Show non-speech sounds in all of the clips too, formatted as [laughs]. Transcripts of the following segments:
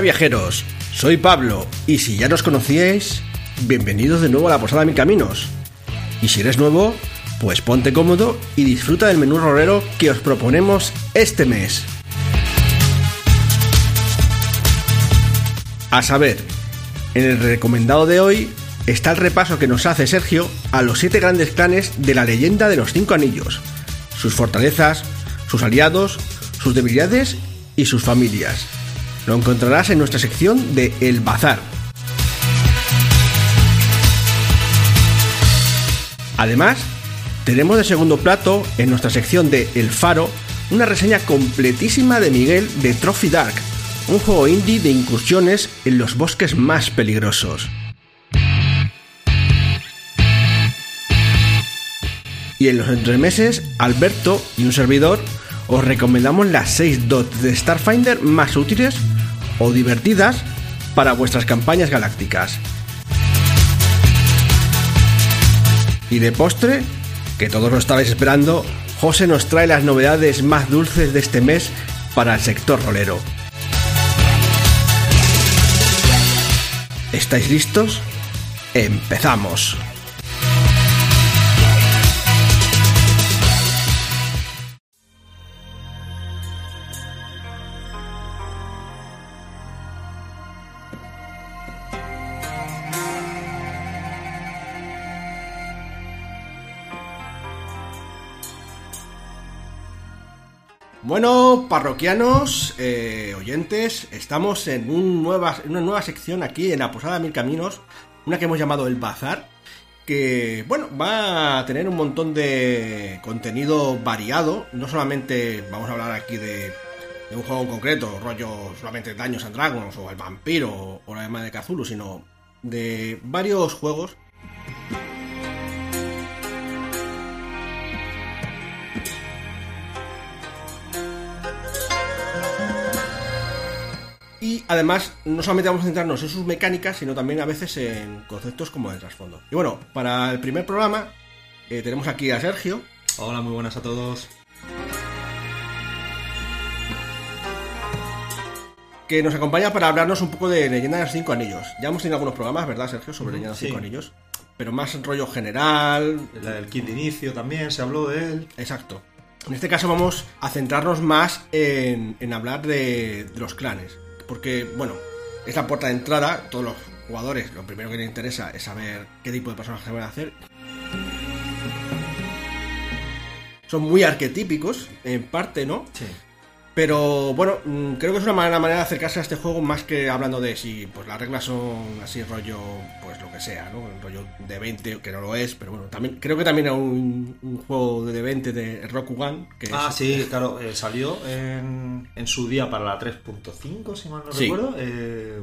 Viajeros, soy Pablo y si ya nos conocíais, bienvenidos de nuevo a la Posada Mil Caminos. Y si eres nuevo, pues ponte cómodo y disfruta del menú rolero que os proponemos este mes. A saber, en el recomendado de hoy está el repaso que nos hace Sergio a los siete grandes clanes de la leyenda de los cinco anillos, sus fortalezas, sus aliados, sus debilidades y sus familias. Lo encontrarás en nuestra sección de El Bazar. Además, tenemos de segundo plato en nuestra sección de El Faro una reseña completísima de Miguel de Trophy Dark, un juego indie de incursiones en los bosques más peligrosos. Y en los entremeses, Alberto y un servidor os recomendamos las 6 dots de Starfinder más útiles o divertidas para vuestras campañas galácticas. Y de postre, que todos lo estabais esperando, José nos trae las novedades más dulces de este mes para el sector rolero. ¿Estáis listos? ¡Empezamos! Bueno, parroquianos, eh, oyentes, estamos en una nueva sección aquí en la Posada Mil Caminos, una que hemos llamado El Bazar, que, bueno, va a tener un montón de contenido variado, no solamente vamos a hablar aquí de, un juego en concreto, rollo solamente Daños and Dragons o El Vampiro o la Llama de Cthulhu, sino de varios juegos Y además, no solamente vamos a centrarnos en sus mecánicas, sino también a veces en conceptos como el trasfondo. Y bueno, para el primer programa eh, tenemos aquí a Sergio. Hola, muy buenas a todos. Que nos acompaña para hablarnos un poco de Leyenda de los Cinco Anillos. Ya hemos tenido algunos programas, ¿verdad, Sergio? Sobre Leyenda de los Sí. Cinco Anillos. Pero más en rollo general. El, el kit de inicio también, se habló de él. Exacto. En este caso vamos a centrarnos más en, en hablar de, de los clanes. Porque, bueno, es puerta de entrada. Todos los jugadores, lo primero que les interesa es saber qué tipo de personajes van a hacer. Son muy arquetípicos, en parte, ¿no? Sí. Pero bueno, mm, creo que es una manera, manera de acercarse a este juego más que hablando de si pues las reglas son así rollo, pues lo que sea, ¿no? El rollo de 20, que no lo es, pero bueno, también creo que también era un, un juego de 20 de Rokugan. Que Ah, es- sí, claro, eh, salió en, en su día para la 3.5, si mal no Sí. recuerdo. eh,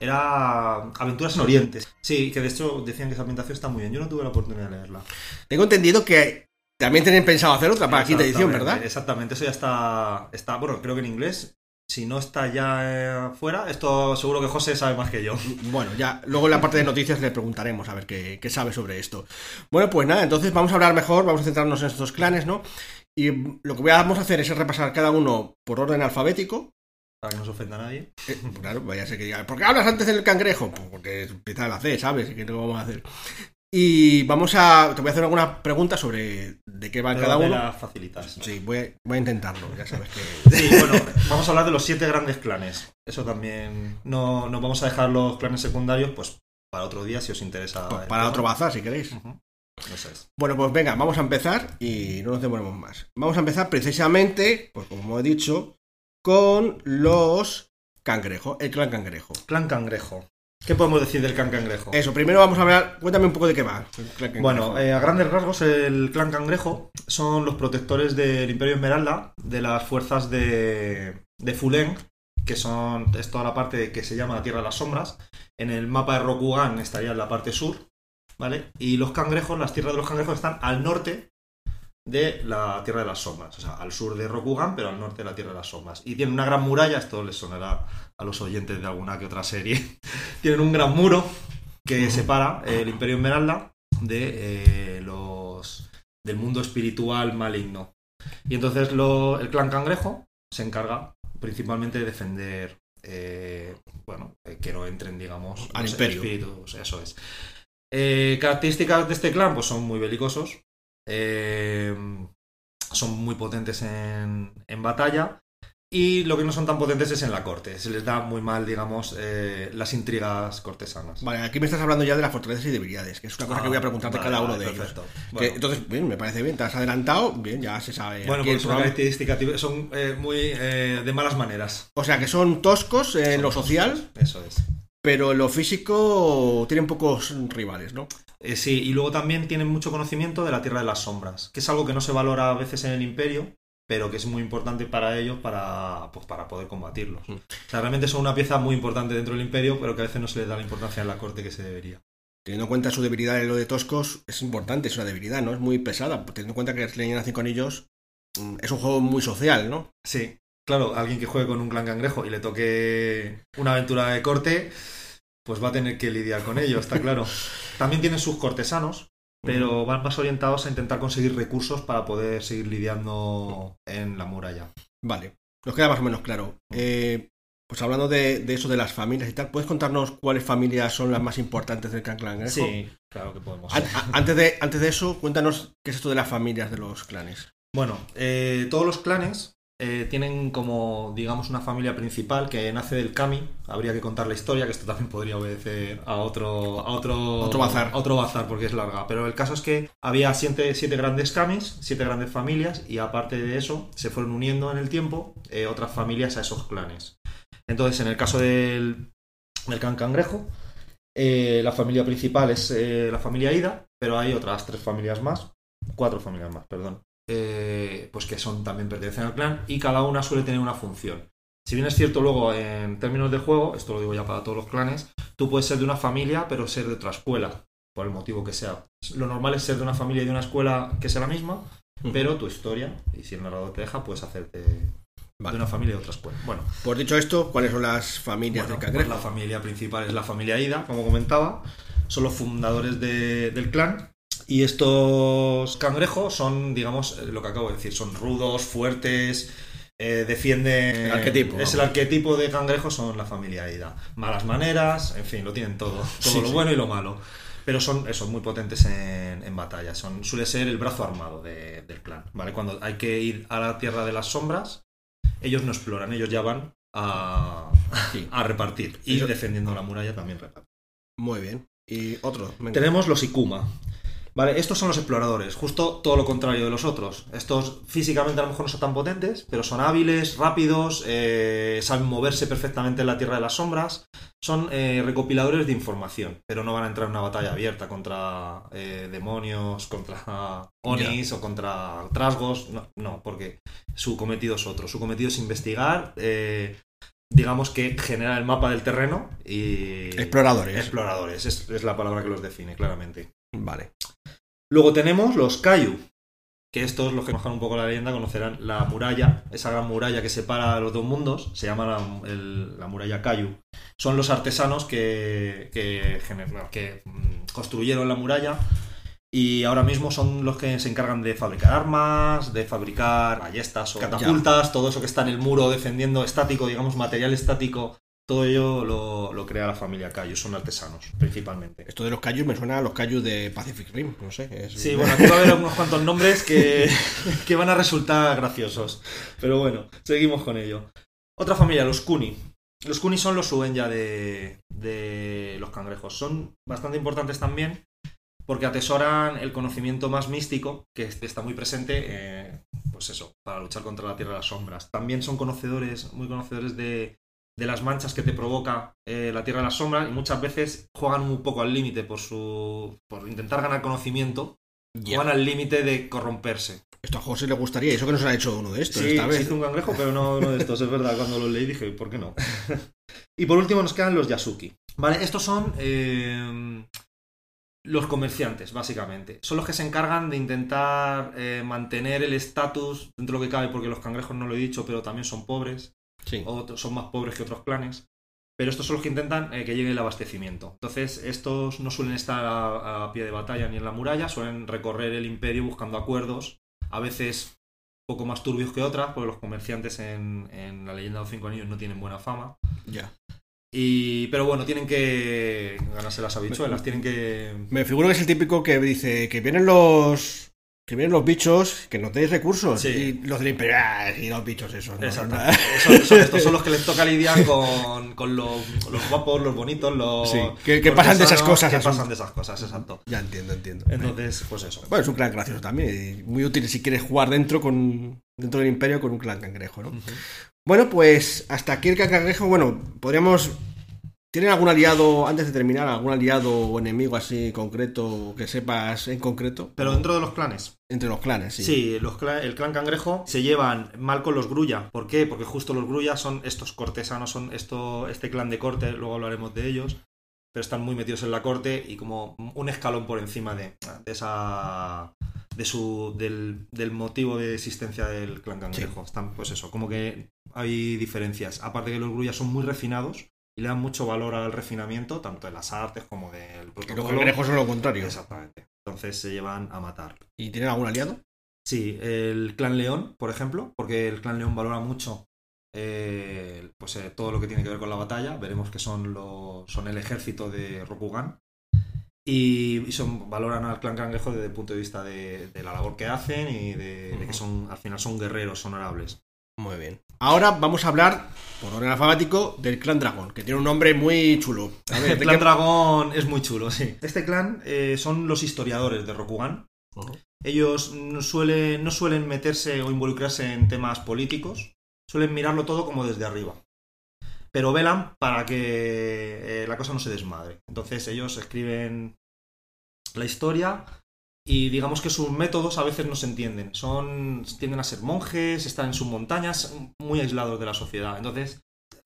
era Aventuras en Oriente. Sí, que de hecho decían que esa ambientación está muy bien. Yo no tuve la oportunidad de leerla. Tengo entendido que también tienen pensado hacer otra para la quinta edición, ¿verdad? Exactamente, eso ya está, está, bueno, creo que en inglés. Si no está ya eh, fuera, esto seguro que José sabe más que yo. Bueno, ya luego en la parte de noticias le preguntaremos a ver qué, qué sabe sobre esto. Bueno, pues nada, entonces vamos a hablar mejor, vamos a centrarnos en estos clanes, ¿no? Y lo que vamos a hacer es repasar cada uno por orden alfabético, Para que no se ofenda a nadie. Eh, claro, vaya a ser que diga, ¿por qué hablas antes del cangrejo? Pues porque empieza la C, ¿sabes? ¿Qué no vamos a hacer? Y vamos a. Te voy a hacer algunas preguntas sobre de qué va Pero cada uno. las facilitas. Sí, voy a, voy a intentarlo, ya sabes que. Sí, bueno, vamos a hablar de los siete grandes clanes. Eso también. No, no vamos a dejar los clanes secundarios, pues para otro día, si os interesa. el Para otro bazar, si queréis. Eso es. Bueno, pues venga, vamos a empezar y no nos demoremos más. Vamos a empezar precisamente, pues como he dicho, con los cangrejos, el clan cangrejo. Clan cangrejo. ¿Qué podemos decir del clan cangrejo? Eso, primero vamos a hablar. Cuéntame un poco de qué va. el. Bueno, eh, a grandes rasgos, el clan cangrejo son los protectores del Imperio Esmeralda, de las fuerzas de, de Fuleng, que son, es toda la parte que se llama la Tierra de las Sombras. En el mapa de Rokugan estaría en la parte sur, ¿vale? Y los cangrejos, las tierras de los cangrejos están al norte de la Tierra de las Sombras, o sea, al sur de Rokugan, pero al norte de la Tierra de las Sombras. Y tienen una gran muralla, esto les sonará a los oyentes de alguna que otra serie. [laughs] tienen un gran muro que separa el Imperio Esmeralda de eh, los del mundo espiritual maligno. Y entonces lo- el clan cangrejo se encarga principalmente de defender eh, bueno, eh, que no entren, digamos, Al imperio. espíritus, eso es. Características de este clan, pues son muy belicosos, son muy potentes en, en batalla. Y lo que no son tan potentes es en la corte. Se les da muy mal, digamos, eh, las intrigas cortesanas. Vale, aquí me estás hablando ya de las fortalezas y debilidades, que es una cosa que voy a preguntarte Ah, Vale, cada uno vale, de ellos. Que, entonces, bien, me parece bien, te has adelantado, bien, ya se sabe. Bueno, pues son características, son eh, muy eh, de malas maneras. O sea, que son toscos en Son lo toscos. social, Eso es. pero en lo físico tienen pocos rivales, ¿no? Eh, sí, y luego también tienen mucho conocimiento de la Tierra de las Sombras, que es algo que no se valora a veces en el Imperio, pero que es muy importante para ellos para, pues, para poder combatirlos. Mm. O sea, realmente son una pieza muy importante dentro del Imperio, pero que a veces no se les da la importancia en la corte que se debería. Teniendo en cuenta su debilidad en lo de toscos, es importante, es una debilidad, ¿no? Es muy pesada. Teniendo en cuenta que Leña nace con ellos, mm, es un juego muy social, ¿no? Sí, claro, alguien que juegue con un clan cangrejo y le toque una aventura de corte, pues va a tener que lidiar con ello, está claro. [laughs] También tienen sus cortesanos, pero van más orientados a intentar conseguir recursos para poder seguir lidiando en la muralla. Vale, nos queda más o menos claro. Eh, pues hablando de, de eso de las familias y tal, ¿puedes contarnos cuáles familias son las más importantes del Clan Cangrejo? Sí, claro que podemos. Antes, de, antes de eso, cuéntanos qué es esto de las familias de los clanes. Bueno, eh, todos los clanes eh, tienen como, digamos, una familia principal que nace del Kami. Habría que contar la historia, que esto también podría obedecer a otro, a otro, Otro bazar. a otro bazar, porque es larga. Pero el caso es que había siete, siete grandes Kamis, siete grandes familias, y aparte de eso, se fueron uniendo en el tiempo eh, otras familias a esos clanes. Entonces, en el caso del, del clan Cangrejo, eh, la familia principal es la familia Ida, pero hay otras tres familias más, cuatro familias más, perdón, eh, pues que son también pertenecen al clan y cada una suele tener una función. Si bien es cierto luego en términos de juego, esto lo digo ya para todos los clanes, tú puedes ser de una familia pero ser de otra escuela, por el motivo que sea. Lo normal es ser de una familia y de una escuela que sea la misma, pero tu historia, y si el narrador te deja, puedes hacerte Vale. de una familia y de otra escuela. Bueno, Por dicho esto, ¿cuáles son las familias bueno, del pues Cangrejo? la familia principal es la familia Ida, como comentaba. Son los fundadores de- del clan. Y estos cangrejos son, digamos, eh, lo que acabo de decir, son rudos, fuertes, eh, defienden... El arquetipo, Es el arquetipo de cangrejo, son la familia Ida. Malas maneras, en fin, lo tienen todo. [laughs] Todo Sí, lo sí. bueno y lo malo. Pero son, eso, muy potentes en, en batalla. Son, suele ser el brazo armado de- del clan. ¿vale? Cuando hay que ir a la tierra de las sombras, ellos no exploran, ellos ya van a, Sí. a repartir. Y defendiendo la muralla también reparten. Muy bien. Y otro. venga. Tenemos los Ikuma. Vale, estos son los exploradores, justo todo lo contrario de los otros. Estos físicamente a lo mejor no son tan potentes, pero son hábiles, rápidos, eh, saben moverse perfectamente en la Tierra de las Sombras. Son eh, recopiladores de información, pero no van a entrar en una batalla abierta contra eh, demonios, contra Onis o contra trasgos. No, no, porque su cometido es otro. Su cometido es investigar, digamos que generar el mapa del terreno y... Exploradores. Exploradores, es, es la palabra que los define, claramente. Vale. Luego tenemos los Kayu, que estos, los que conozcan un poco la leyenda, conocerán la muralla, esa gran muralla que separa los dos mundos, se llama la, el- la muralla Kayu. Son los artesanos que, que, que, mm, construyeron la muralla y ahora mismo son los que se encargan de fabricar armas, de fabricar ballestas o catapultas, todo eso que está en el muro defendiendo estático, digamos, material estático. Todo ello lo, lo crea la familia Kayu, son artesanos, principalmente. Esto de los Cayus me suena a los Cayus de Pacific Rim, no sé. es- Sí, bueno, aquí va a haber unos cuantos nombres que, [laughs] que van a resultar graciosos. Pero bueno, seguimos con ello. Otra familia, los Kuni. Los Kuni son los Suenya de, de los cangrejos. Son bastante importantes también porque atesoran el conocimiento más místico que está muy presente, eh, pues eso, para luchar contra la Tierra de las Sombras. También son conocedores, muy conocedores de, de las manchas que te provoca eh, la Tierra de las Sombras y muchas veces juegan un poco al límite por su por intentar ganar conocimiento Ya. Juegan al límite de corromperse. Esto a José le gustaría, eso que nos ha hecho uno de estos Sí, esta se vez. hizo un cangrejo, pero no uno de estos, es verdad. Cuando lo leí dije, ¿por qué no? [laughs] y por último nos quedan los Yasuki. Vale, estos son eh, los comerciantes, básicamente. Son los que se encargan de intentar eh, mantener el estatus dentro de lo que cabe, porque los cangrejos no lo he dicho, pero también son pobres. Sí. otros- son más pobres que otros clanes. Pero estos son los que intentan eh, que llegue el abastecimiento. Entonces, estos no suelen estar a, a pie de batalla ni en la muralla, suelen recorrer el imperio buscando acuerdos, a veces poco más turbios que otras, porque los comerciantes en, en la leyenda de los cinco anillos no tienen buena fama. Ya. Y, pero bueno, tienen que ganarse las habichuelas, tienen que... Me figuro que es el típico que dice que vienen los. Que vienen los bichos, que no tenéis recursos. Sí. Y los del imperio, ah, y los bichos esos. No, estos son los que les [laughs] toca lidiar con, con los, los guapos, los bonitos, los... Sí, que- que pasan de esas cosas, Que pasan de esas cosas, exacto. Ya entiendo, entiendo. Entonces, pues eso. Bueno, es un clan gracioso también. y Muy útil si quieres jugar dentro con dentro del imperio con un clan cangrejo, ¿no? Bueno, pues hasta aquí el clan cangrejo. Bueno, podríamos. ¿Tienen algún aliado, antes de terminar, algún aliado o enemigo así concreto que sepas en concreto? Pero dentro de los clanes. Entre los clanes, sí. Sí, los el clan cangrejo se llevan mal con los grulla. ¿Por qué? Porque justo los grulla son estos cortesanos, son esto, este clan de corte, luego hablaremos de ellos, pero están muy metidos en la corte y como un escalón por encima de, de esa de su del, del motivo de existencia del clan cangrejo. Están, pues eso, como que hay diferencias. Aparte que los grullas son muy refinados y le dan mucho valor al refinamiento, tanto de las artes como del Y los protocolo. cangrejos son lo contrario. Exactamente. Entonces se llevan a matar. ¿Y tienen algún aliado? Sí, el clan León, por ejemplo, porque el clan León valora mucho eh, pues, eh, todo lo que tiene que ver con la batalla. Veremos que son, los, son el ejército de Rokugan. Y, y son, valoran al clan cangrejo desde el punto de vista de, de la labor que hacen y de, de que son al final son guerreros honorables. Muy bien. Ahora vamos a hablar, por orden alfabético, del clan dragón, que tiene un nombre muy chulo. A ver, El ¿de clan dragón es muy chulo, sí. Este clan eh, son los historiadores de Rokugan. Ellos no suelen, no suelen meterse o involucrarse en temas políticos, suelen mirarlo todo como desde arriba. Pero velan para que eh, la cosa no se desmadre. Entonces ellos escriben la historia y digamos que sus métodos a veces no se entienden. Son, tienden a ser monjes, están en sus montañas, muy aislados de la sociedad. Entonces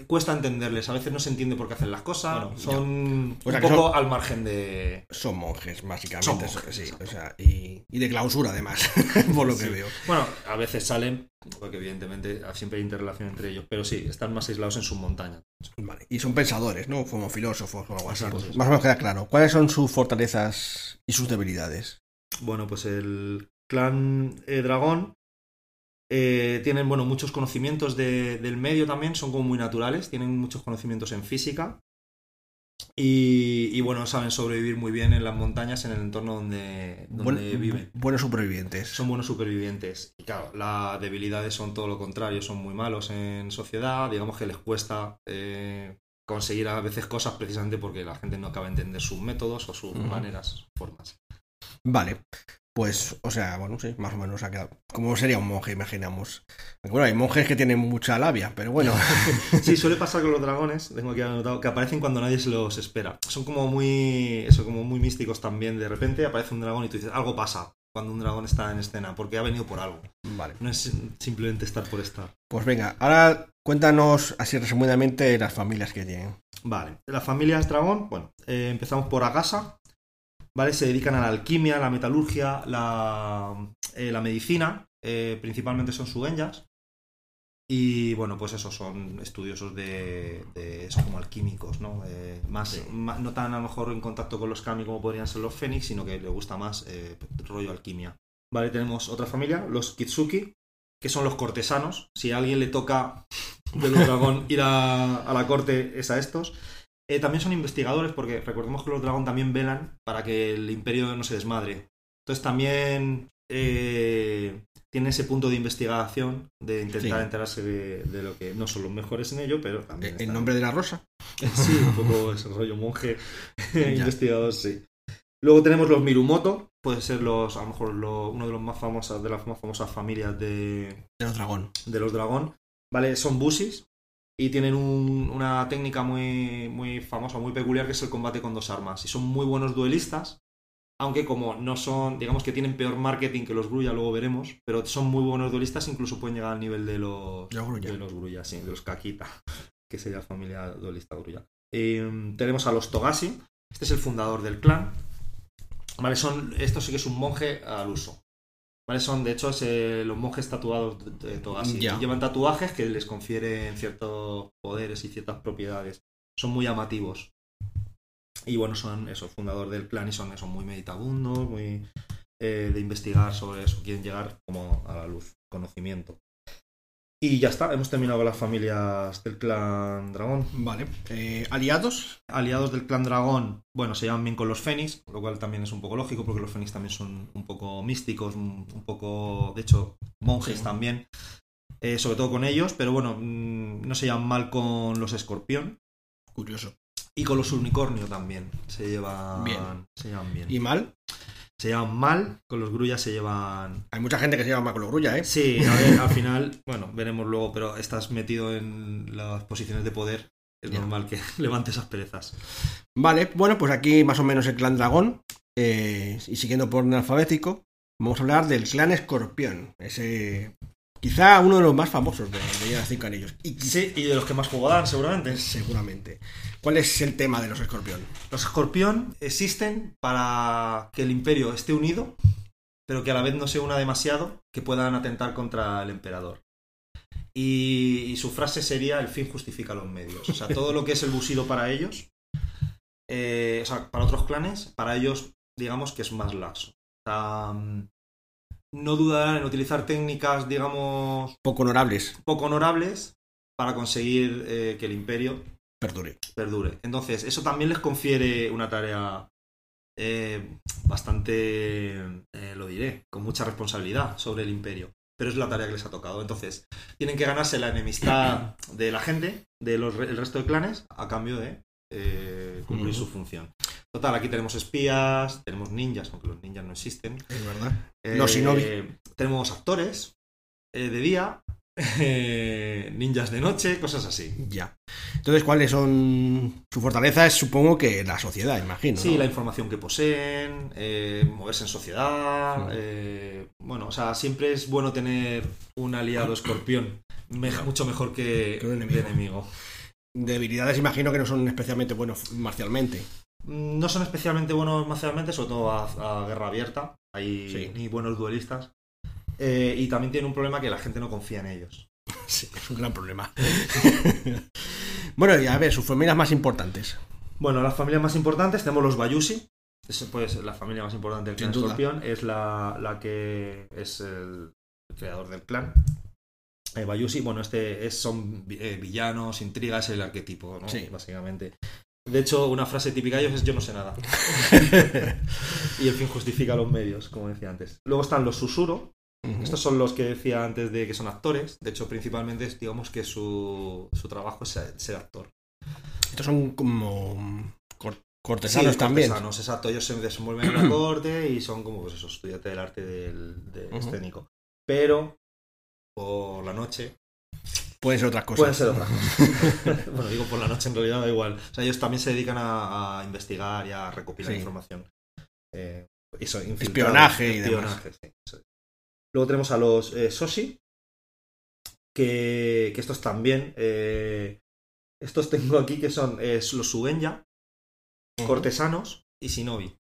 cuesta entenderles. A veces no se entiende por qué hacen las cosas. Bueno, son O sea, un poco son- al margen de, Son monjes, básicamente. Son monjes, sí, o sea, y, y de clausura, además, [laughs] por lo que Sí. veo. Bueno, a veces salen, porque evidentemente siempre hay interrelación entre ellos, pero sí, están más aislados en sus montañas. Vale. Y son pensadores, ¿no? Como filósofos o algo así. Exacto, sí. Más o menos queda claro. ¿Cuáles son sus fortalezas y sus debilidades? Bueno, pues el clan eh, dragón eh, tienen, bueno, muchos conocimientos de- del medio también, son como muy naturales, tienen muchos conocimientos en física y, y, bueno, saben sobrevivir muy bien en las montañas, en el entorno donde, donde Buen- viven. buenos supervivientes. Son buenos supervivientes. Y claro, las debilidades son todo lo contrario, son muy malos en sociedad, digamos que les cuesta eh, conseguir a veces cosas precisamente porque la gente no acaba de entender sus métodos o sus Ujú. maneras, formas. Vale. Pues, o sea, bueno, sí, más o menos ha quedado. Como sería un monje, imaginamos. Bueno, hay monjes que tienen mucha labia, pero bueno. [laughs] Sí, suele [laughs] pasar con los dragones, tengo aquí anotado, que aparecen cuando nadie se los espera. Son como muy, eso, como muy místicos también. De repente aparece un dragón y tú dices, algo pasa cuando un dragón está en escena, porque ha venido por algo. vale. No es simplemente estar por estar. Pues venga, ahora cuéntanos así resumidamente las familias que tienen. Vale, las familias dragón, bueno, eh, empezamos por Agasa, ¿vale? Se dedican a la alquimia, la metalurgia, la, eh, la medicina, eh, principalmente son sueñas. Y bueno, pues eso, son estudiosos de, de son como alquímicos, ¿no? Eh, más, Sí. no tan a lo mejor en contacto con los kami como podrían ser los fénix, sino que le gusta más rollo alquimia. Vale, tenemos otra familia, los Kitsuki, que son los cortesanos. Si a alguien le toca de los dragón ir a, a la corte, es a estos. Eh, también son investigadores, porque recordemos que los dragón también velan para que el imperio no se desmadre. Entonces también eh, tienen ese punto de investigación, de intentar Sí. enterarse de, de lo que no son los mejores en ello, pero también. En están- nombre de la rosa. [laughs] Sí, un poco ese rollo monje [laughs] investigador, sí. Luego tenemos los Mirumoto, puede ser los, a lo mejor lo- uno de los más famosos, de las más famosas familias de, De los dragón. de los dragón. ¿Vale? Son busis y tienen un- una técnica muy, muy famosa, muy peculiar, que es el combate con dos armas. Y son muy buenos duelistas, aunque como no son, digamos que tienen peor marketing que los Grulla, luego veremos, pero son muy buenos duelistas, incluso pueden llegar al nivel de los, De los Grulla. de los Grulla, sí, de los Kakita, [laughs] que sería la familia duelista Grulla. Eh, tenemos a los Togashi, este es el fundador del clan. Vale, son, esto sí que es un monje al uso. ¿Vale? Son, de hecho, eh, los monjes tatuados de, de Togashi. Llevan tatuajes que les confieren ciertos poderes y ciertas propiedades. Son muy llamativos. Y bueno, son eso, fundador del clan y son eso, muy meditabundos, muy eh, de investigar sobre eso, quieren llegar como a la luz. conocimiento. Y ya está, hemos terminado con las familias del clan dragón. Vale. Eh, ¿Aliados? Aliados del clan dragón, bueno, se llevan bien con los fénix, lo cual también es un poco lógico porque los fénix también son un poco místicos, un, poco, de hecho, monjes Sí. también. Eh, sobre todo con ellos, pero bueno, mm, no se llevan mal con los escorpión. Curioso. Y con los unicornio también. Se llevan Bien. Se llevan bien. ¿Y mal? Se llevan mal, con los grullas se llevan. Hay mucha gente que se llama mal con los grulla, ¿eh? Sí, a ver, al final, bueno, veremos luego, pero estás metido en las posiciones de poder. Es normal que [laughs] levantes esas perezas. Vale, bueno, pues aquí más o menos el clan dragón. eh, y siguiendo por orden alfabético, vamos a hablar del clan escorpión. Ese. Quizá uno de los más famosos de, de cinco anillos. Y Sí, y de los que más juego dan, seguramente. seguramente. ¿Cuál es el tema de los escorpión? Los escorpión existen para que el imperio esté unido, pero que a la vez no se una demasiado, que puedan atentar contra el emperador. Y, y su frase sería: el fin justifica los medios. O sea, [laughs] todo lo que es el busido para ellos, eh, o sea, para otros clanes, para ellos, digamos que es más laxo. O sea, mm, no dudarán en utilizar técnicas, digamos, Poco honorables. poco honorables para conseguir eh, que el imperio Perdure. perdure. Entonces, eso también les confiere una tarea eh, bastante, eh, lo diré, con mucha responsabilidad sobre el imperio. Pero es la tarea que les ha tocado. Entonces, tienen que ganarse la enemistad de la gente, del resto de clanes, a cambio de eh, cumplir su función. Total, aquí tenemos espías, tenemos ninjas, aunque los ninjas no existen. Es verdad. Eh, Los shinobi. Tenemos actores eh, de día, eh, ninjas de noche, cosas así. Ya. Entonces, ¿cuáles son. Su fortaleza es, supongo que la sociedad, imagino. Sí, ¿no? la información que poseen, eh, moverse en sociedad. Sí. eh, bueno, o sea, siempre es bueno tener un aliado escorpión. me- mucho mejor que, Que un de enemigo. enemigo. Debilidades, imagino que no son especialmente buenos marcialmente. Mm, No son especialmente buenos marcialmente, sobre todo a, a guerra abierta. Hay Sí. ni buenos duelistas. Eh, y también tiene un problema que la gente no confía en ellos. [laughs] Sí, es un gran problema. [laughs] bueno, y a ver, sus familias más importantes. Bueno, las familias más importantes tenemos los Bayushi. Es pues, la familia más importante del clan. Escorpión. Es la, la que es el creador del clan. Eh, Bayushi, bueno, este es, son eh, villanos, intrigas, el arquetipo, ¿no? Sí. Básicamente. De hecho, una frase típica de ellos es yo no sé nada. [laughs] y el fin justifica los medios, como decía antes. Luego están los Susuro. Ujú. Estos son los que decía antes de que son actores. De hecho, principalmente digamos que su, su trabajo es ser- actor. Estos son como cor- cortesanos Sí, también. cortesanos, exacto. Ellos se desenvuelven en la [clears throat] corte y son como, pues eso, estudiantes del arte del, escénico. Pero, por la noche, Pueden ser otras cosas. pueden ser otras cosas. [laughs] [laughs] bueno, digo por la noche, en realidad da igual. O sea, ellos también se dedican a, a investigar y a recopilar Sí. información. Eh, eso, Espionaje y demás. espionaje, sí, eso es. Luego tenemos a los eh, Soshi, que, que estos también... eh, estos tengo aquí que son los Sugenya, cortesanos y shinobi.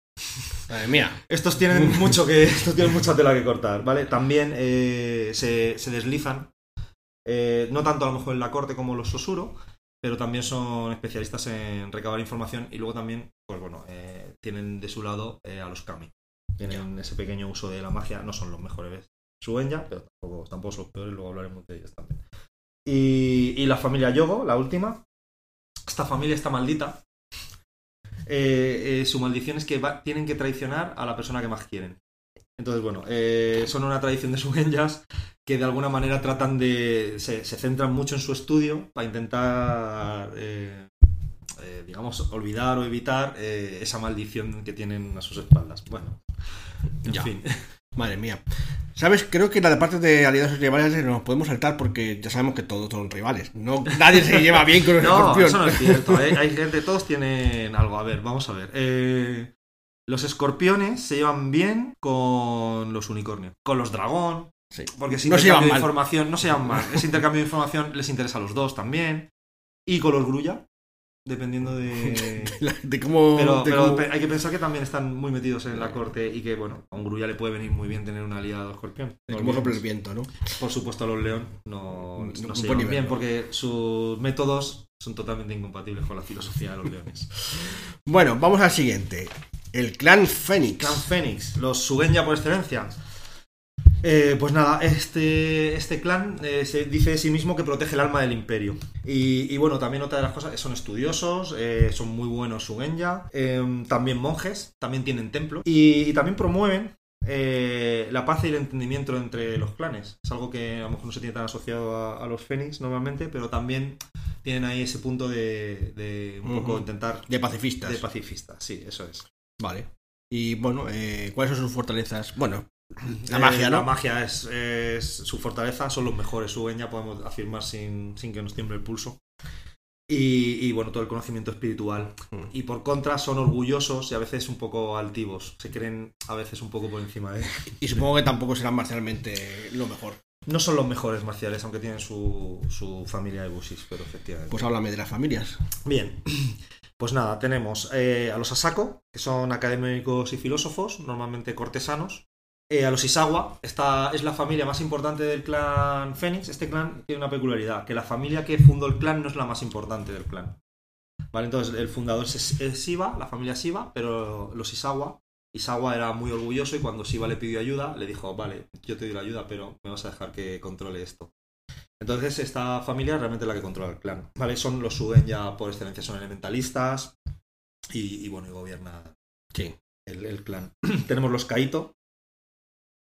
Madre mía. Estos tienen mucho que. Estos tienen mucha tela que cortar, ¿vale? También se, se deslizan. Eh, no tanto a lo mejor en la corte como los Sosuro, pero también son especialistas en recabar información y luego también, pues bueno, eh, tienen de su lado eh, a los Kami. Tienen ese pequeño uso de la magia, no son los mejores Suenya, pero tampoco, tampoco son los peores, luego hablaremos de ellos también. Y, y la familia Yogo, la última. Esta familia está maldita. Su maldición es que va- tienen que traicionar a la persona que más quieren. Entonces, bueno, eh, son una tradición de Sugenyas que de alguna manera tratan de. se, se centran mucho en su estudio para intentar, eh, eh, digamos, olvidar o evitar esa maldición que tienen a sus espaldas. Bueno, en Ya. fin. [laughs] Madre mía. ¿Sabes? Creo que la de parte de aliados y rivales nos podemos saltar porque ya sabemos que todos son rivales. No, nadie se lleva bien con el [laughs] No, eso no es cierto. [laughs] Hay, hay gente, todos tienen algo. A ver, vamos a ver. Eh, los escorpiones se llevan bien con los unicornios, con los dragón, Sí. porque ese No se llevan de mal. información no se llevan mal. Ese intercambio de información les interesa a los dos también. Y con los grulla, dependiendo [laughs] de. La- De cómo. Pero, de pero cómo- pe- hay que pensar que también están muy metidos en la corte y que, bueno, a un grulla le puede venir muy bien tener un aliado escorpión. de cómo sopla el viento, ¿no? Por supuesto, a los León no, No- no se llevan bien porque sus métodos son totalmente incompatibles con la filosofía de los leones. [laughs] Bueno, vamos al siguiente. El clan Fénix. Clan Fénix, los Sugenya por excelencia. Eh, pues nada, este, este clan eh, se dice de sí mismo que protege el alma del imperio. Y, y bueno, también otra de las cosas, son estudiosos, eh, son muy buenos Sugenya, eh, también monjes, también tienen templo y, y también promueven eh, la paz y el entendimiento entre los clanes. Es algo que a lo mejor no se tiene tan asociado a, a los Fénix normalmente, pero también tienen ahí ese punto de, de un poco intentar... De pacifistas. De pacifista, sí, eso es. Vale. Y bueno, eh, ¿cuáles son sus fortalezas? Bueno, la Eh, magia, ¿no? La magia es, es su fortaleza, son los mejores. Su ya podemos afirmar sin, sin que nos tiemble el pulso. Y, y, bueno, todo el conocimiento espiritual. Mm. Y por contra son orgullosos y a veces un poco altivos. Se creen a veces un poco por encima de... Y supongo que tampoco serán marcialmente lo mejor. No son los mejores marciales, aunque tienen su, su familia de busis, pero efectivamente. Pues háblame de las familias. Bien, pues nada, tenemos eh, a los Asako, que son académicos y filósofos, normalmente cortesanos. Eh, a los Isawa, esta es la familia más importante del clan Fénix. Este clan tiene una peculiaridad, que la familia que fundó el clan no es la más importante del clan. Vale, entonces el fundador es, es Shiva, la familia Shiva, pero los Isawa, Isawa era muy orgulloso y cuando Shiva le pidió ayuda, le dijo, vale, yo te doy la ayuda, pero me vas a dejar que controle esto. Entonces esta familia es realmente la que controla el clan. ¿Vale? Son los Sugen ya por excelencia, son elementalistas y, y bueno, y gobierna Sí. el, el clan. [clears throat] Tenemos los Kaito.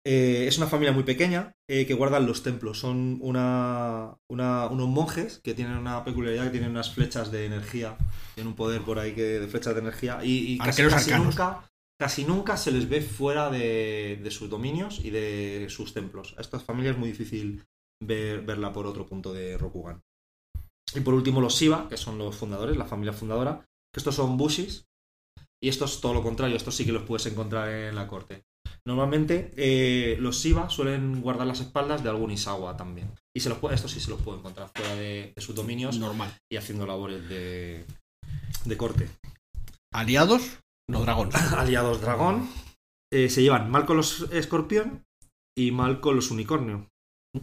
Eh, es una familia muy pequeña eh, que guardan los templos. Son una, una- unos monjes que tienen una peculiaridad, que tienen unas flechas de energía. Tienen un poder por ahí que, de flechas de energía. Y, y casi, nunca, casi nunca se les ve fuera de, de sus dominios y de sus templos. A estas familias es muy difícil ver- verla por otro punto de Rokugan. Y por último los Shiva, que son los fundadores, la familia fundadora, que estos son Bushis, y estos es todo lo contrario, estos sí que los puedes encontrar en la corte. Normalmente eh, los Shiva suelen guardar las espaldas de algún Isawa también. Y se los puede, estos sí se los puede encontrar fuera de, de sus dominios Normal. y haciendo labores de, de corte. Aliados, no dragones. [laughs] Aliados dragón. eh, se llevan mal con los escorpión y mal con los unicornio.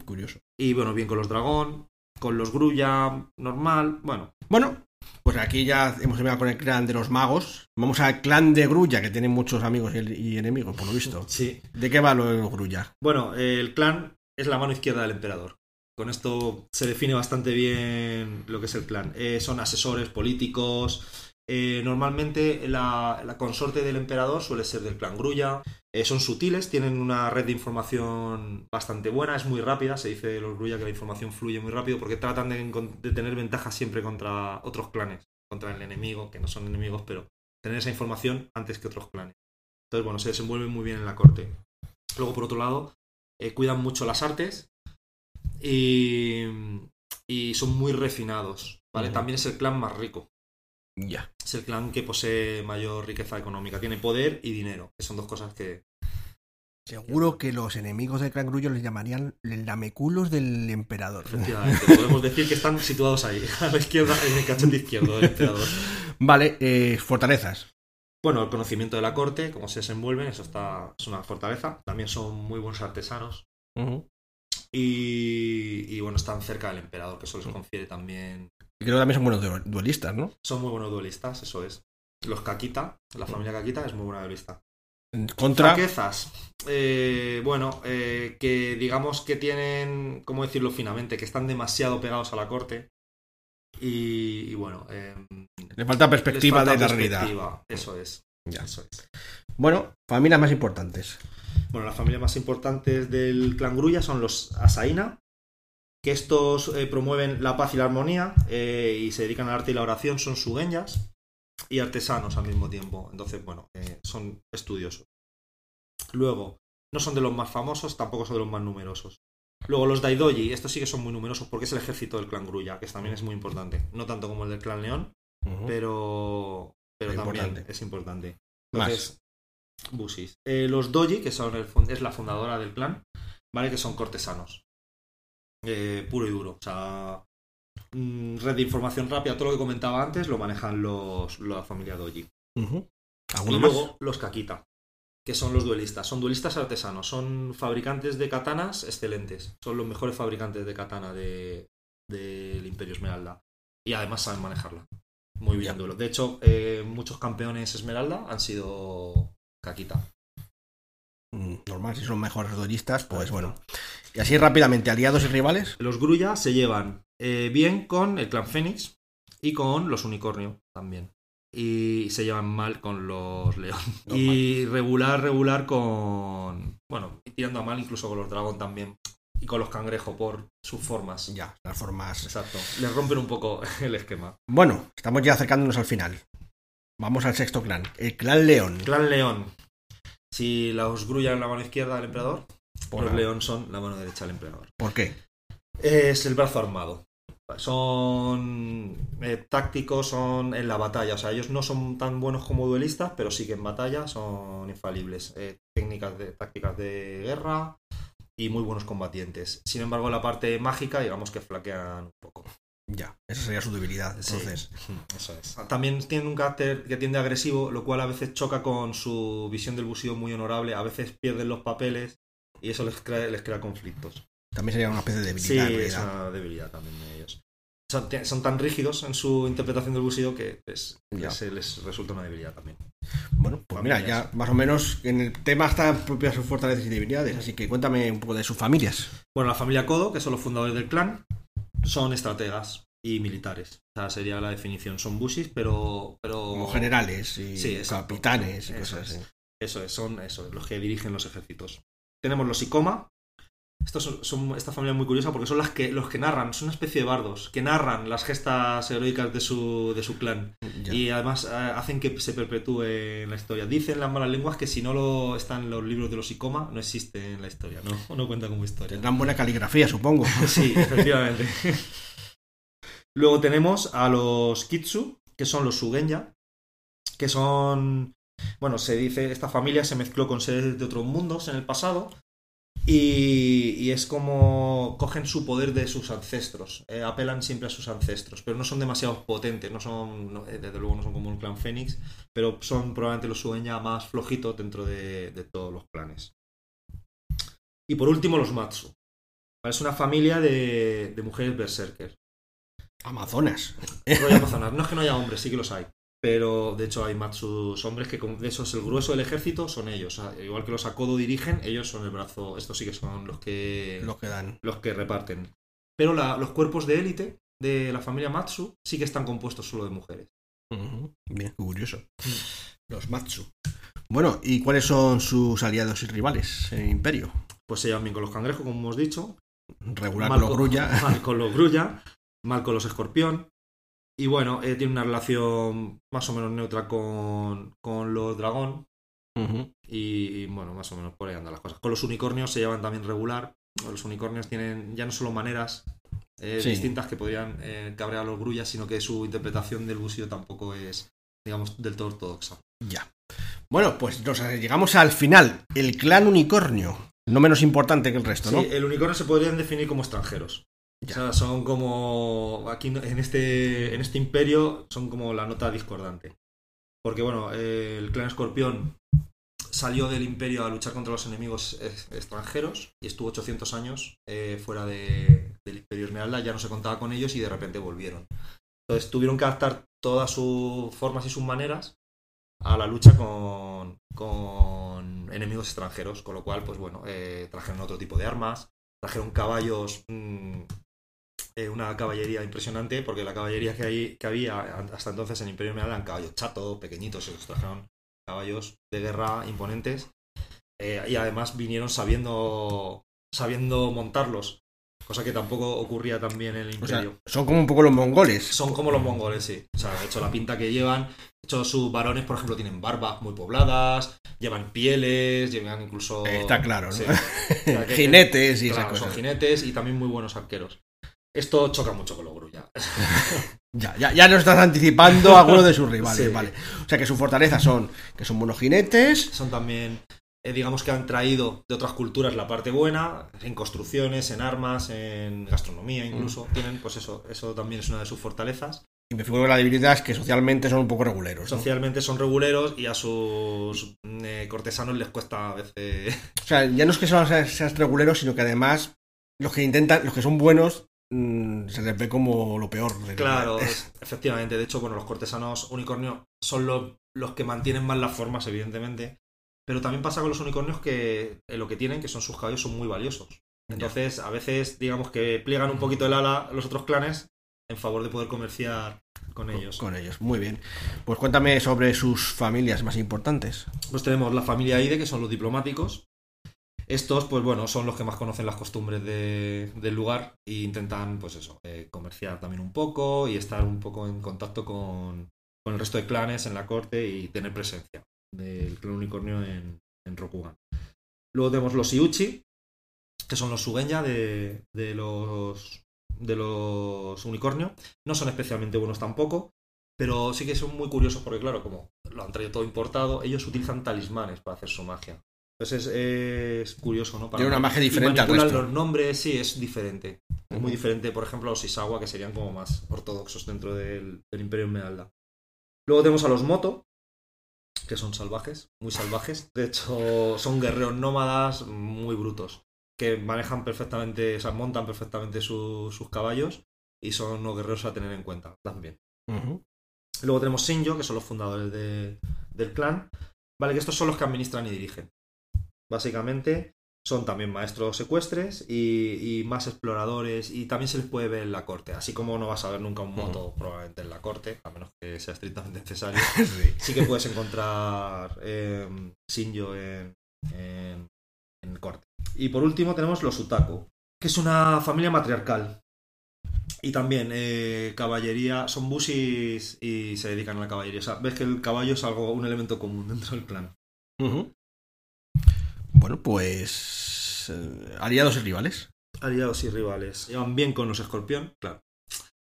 Curioso. Y bueno, bien con los dragón, con los grulla, normal. Bueno, Bueno, pues aquí ya hemos terminado con el clan de los magos. Vamos al clan de Grulla, que tiene muchos amigos y, y enemigos, por lo visto. [laughs] sí. ¿De qué va lo de Grulla? Bueno, el clan es la mano izquierda del emperador. Con esto se define bastante bien lo que es el clan. Eh, son asesores políticos. Eh, normalmente la, la consorte del emperador suele ser del clan Grulla. Eh, son sutiles, tienen una red de información bastante buena, es muy rápida. Se dice de los Grulla que la información fluye muy rápido porque tratan de, tener ventaja siempre contra otros clanes, contra el enemigo, que no son enemigos, pero tener esa información antes que otros clanes. Entonces, bueno, se desenvuelven muy bien en la corte. Luego, por otro lado, eh, cuidan mucho las artes y, y son muy refinados. ¿vale? También es el clan más rico. Ya. Es el clan que posee mayor riqueza económica. Tiene poder y dinero, que son dos cosas que... Seguro que los enemigos del clan Grullo les llamarían lameculos del emperador. Efectivamente, podemos decir que están situados ahí, [laughs] a la izquierda, en el cachete izquierdo del emperador. [laughs] Vale, eh, fortalezas. Bueno, el conocimiento de la corte, cómo se desenvuelven, eso está, es una fortaleza. También son muy buenos artesanos. Y, y, bueno, están cerca del emperador, que eso les confiere también. Y creo que también son buenos du- duelistas, ¿no? Son muy buenos duelistas, eso es. Los Kakita, la familia Kakita es muy buena duelista. Contra. Fraquezas. Eh, bueno, eh, que digamos que tienen, ¿cómo decirlo finamente? Que están demasiado pegados a la corte. Y, y bueno, eh, Le falta les perspectiva falta de la realidad. perspectiva, Eso es. Ya. Eso es. Bueno, familias más importantes. Bueno, las familias más importantes del clan Grulla son los Asaina, que estos eh, promueven la paz y la armonía eh, y se dedican al arte y la oración, son sugeñas y artesanos al mismo tiempo. Entonces, bueno, eh, son estudiosos. Luego, no son de los más famosos, tampoco son de los más numerosos. Luego, los Daidoji, estos sí que son muy numerosos porque es el ejército del clan Grulla, que también es muy importante. No tanto como el del clan León, pero, pero Es también importante. es importante. Más. Entonces, Busis. Eh, los Doji, que son el es la fundadora del clan, ¿vale? Que son cortesanos. Eh, puro y duro. O sea, mm, red de información rápida, todo lo que comentaba antes, lo manejan los, la familia Doji. Y luego los Kakita, que son los duelistas. Son duelistas artesanos, son fabricantes de katanas excelentes. Son los mejores fabricantes de katana de- del Imperio Esmeralda. Y además saben manejarla. Muy bien duelo. De hecho, eh, muchos campeones Esmeralda han sido Kakita. Mm, Normal, si son mejores duelistas, pues bueno. Y así rápidamente, aliados y rivales. Los Grulla se llevan eh, bien con el clan Fénix y con los Unicornio también. Y se llevan mal con los León. [laughs] Y regular, regular con. Bueno, y tirando a mal incluso con los Dragón también. Y con los Cangrejo por sus formas. Ya, las formas. Exacto. Les rompen un poco [laughs] el esquema. Bueno, estamos ya acercándonos al final. Vamos al sexto clan, el clan León. Clan León. Si los Grulla en la mano izquierda del emperador, Por los. León son la mano derecha del emperador. ¿Por qué? Es el brazo armado. Son eh, tácticos, son en la batalla. O sea, ellos no son tan buenos como duelistas, pero sí que en batalla son infalibles. Eh, técnicas de, tácticas de guerra y muy buenos combatientes. Sin embargo, la parte mágica, digamos que flaquean un poco. Ya, esa sería su debilidad. Sí. Entonces, [laughs] Eso es. También tienen un carácter que tiende agresivo, lo cual a veces choca con su visión del busillo muy honorable. A veces pierden los papeles y eso les crea, les crea conflictos. también sería una especie de Sí, debilidad. en es una debilidad también de ellos. Son, tan rígidos en su interpretación del busillo que, es- que Ya. se les resulta una debilidad también. Bueno, pues mira, ya más o menos en el tema están propias sus fortalezas y debilidades, así que cuéntame un poco de sus familias. Bueno, la familia Kodo, que son los fundadores del clan, son estrategas y militares. O sea, sería la definición. Son bushis, pero, pero... Como generales y Sí, capitanes y Eso cosas es. así. Eso es, son eso, los que dirigen los ejércitos. Tenemos los Icoma. Estos son, son- esta familia muy curiosa porque son las que, los que narran, son una especie de bardos, que narran las gestas heroicas de su, de su clan. Ya. Y además eh, hacen que se perpetúe en la historia. Dicen las malas lenguas que si no lo están los libros de los Icoma, no existe en la historia, no, no cuenta como historia. Tendrán buena caligrafía, supongo. [laughs] Sí, efectivamente. Luego tenemos a los Kitsu, que son los Sugenya, que son. Bueno, se dice, esta familia se mezcló con seres de otros mundos en el pasado. Y, y es como cogen su poder de sus ancestros, eh, apelan siempre a sus ancestros, pero no son demasiado potentes, no son, no, eh, desde luego no son como un clan Fénix, pero son probablemente los Sugenya más flojitos dentro de, de todos los clanes. Y por último, los Matsu. Es una familia de, de mujeres berserker. Amazonas. Rollo amazonas. No es que no haya hombres, sí que los hay. Pero de hecho hay Matsus hombres que con eso es el grueso del ejército, son ellos. O sea, igual que los Akodo dirigen, ellos son el brazo. Estos sí que son los que, Los que dan. los que reparten. Pero la- los cuerpos de élite de la familia Matsu sí que están compuestos solo de mujeres. Ujú. Bien, qué curioso. Mm. Los Matsu. Bueno, ¿y cuáles son sus aliados y rivales en el Imperio? Pues se llevan bien con los cangrejos, como hemos dicho. Regular mal con los Grulla. [laughs] Mal con los grulla, mal con los escorpión. Y bueno, eh, tiene una relación más o menos neutra con, con los dragón. Y, y, bueno, más o menos por ahí andan las cosas. Con los unicornios se llevan también regular. Los unicornios tienen ya no solo maneras eh, Sí. distintas que podrían eh, cabrear a los grullas, sino que su interpretación del busillo tampoco es, digamos, del todo ortodoxa. Ya. Bueno, pues nos llegamos al final. El clan unicornio. No menos importante que el resto, ¿no? Sí, el unicornio se podrían definir como extranjeros. O sea, son como. Aquí en este, en este imperio son como la nota discordante. Porque, bueno, el clan escorpión salió del imperio a luchar contra los enemigos ex- extranjeros y estuvo 800 años eh, fuera de- del imperio Esmeralda, ya no se contaba con ellos y de repente volvieron. Entonces tuvieron que adaptar todas sus formas y sus maneras a la lucha con, con enemigos extranjeros, con lo cual, pues bueno, eh, trajeron otro tipo de armas, trajeron caballos, mm, eh, una caballería impresionante, porque la caballería que, hay, que había hasta entonces en Imperio Esmeralda eran caballos chatos, pequeñitos, ellos trajeron caballos de guerra imponentes, eh, y además vinieron sabiendo, sabiendo montarlos, cosa que tampoco ocurría también en el O sea, Imperio. son como un poco los mongoles. Son como los mongoles, sí. O sea, de hecho, la pinta que llevan. De hecho, sus varones, por ejemplo, tienen barbas muy pobladas, llevan pieles, llevan incluso. Está claro, ¿no? Sí. O sea, que- [laughs] Jinetes y esas claro, son cosas. jinetes y también muy buenos arqueros. Esto choca mucho con los grulla. [laughs] Ya, ya, ya nos estás anticipando a alguno de sus rivales, [laughs] Sí. vale. O sea que sus fortalezas son que son buenos jinetes, Son también, eh, digamos que han traído de otras culturas la parte buena, en construcciones, en armas, en gastronomía incluso. Tienen, pues eso, eso también es una de sus fortalezas. y me figuro que la debilidad es que socialmente son un poco reguleros. ¿no? Socialmente son reguleros y a sus eh, cortesanos les cuesta a veces O sea, ya no es que sean, sean reguleros, sino que además los que intentan, los que son buenos, mm, se les ve como lo peor. de- Claro, [laughs] es- efectivamente. De hecho, bueno, los cortesanos unicornio son los, los que mantienen más las formas, evidentemente. Pero también pasa con los unicornios que eh, lo que tienen, que son sus caballos, son muy valiosos. Entonces, a veces, digamos que pliegan un poquito el ala los otros clanes en favor de poder comerciar con ellos. Con ellos, muy bien. Pues cuéntame sobre sus familias más importantes. Pues tenemos la familia Ide, que son los diplomáticos. Estos, pues bueno, son los que más conocen las costumbres de- del lugar e intentan, pues eso, eh, comerciar también un poco y estar un poco en contacto con, el resto de clanes en la corte y tener presencia del clan unicornio en, en Rokugan. Luego tenemos los Iuchi, que son los Sugenya de, de los de los unicornios. No son especialmente buenos tampoco, pero sí que son muy curiosos porque, claro, como lo han traído todo importado, ellos utilizan talismanes para hacer su magia. Entonces es, es curioso, ¿no? Para Tiene una magia diferente al resto. los nombres, sí, es diferente. Es muy diferente, por ejemplo, a los Isawa, que serían como más ortodoxos dentro del, del Imperio Esmeralda. Luego tenemos a los Moto, que son salvajes, muy salvajes. De hecho, son guerreros nómadas muy brutos, que manejan perfectamente, o sea, montan perfectamente su- sus caballos y son unos guerreros a tener en cuenta también. Luego tenemos Shinjo, que son los fundadores de- del clan. Vale, que estos son los que administran y dirigen. Básicamente son también maestros secuestres y, y más exploradores y también se les puede ver en la corte. Así como no vas a ver nunca un moto probablemente en la corte, a menos que sea estrictamente necesario. [laughs] Sí. Sí que puedes encontrar eh, Shinjo en, en, en corte. Y por último tenemos los Utaku, que es una familia matriarcal. Y también eh, caballería, son bushis y se dedican a la caballería. O sea, ves que el caballo es algo, un elemento común dentro del clan. Bueno, pues. eh, aliados y rivales. Aliados y rivales. Llevan bien con los escorpión, claro.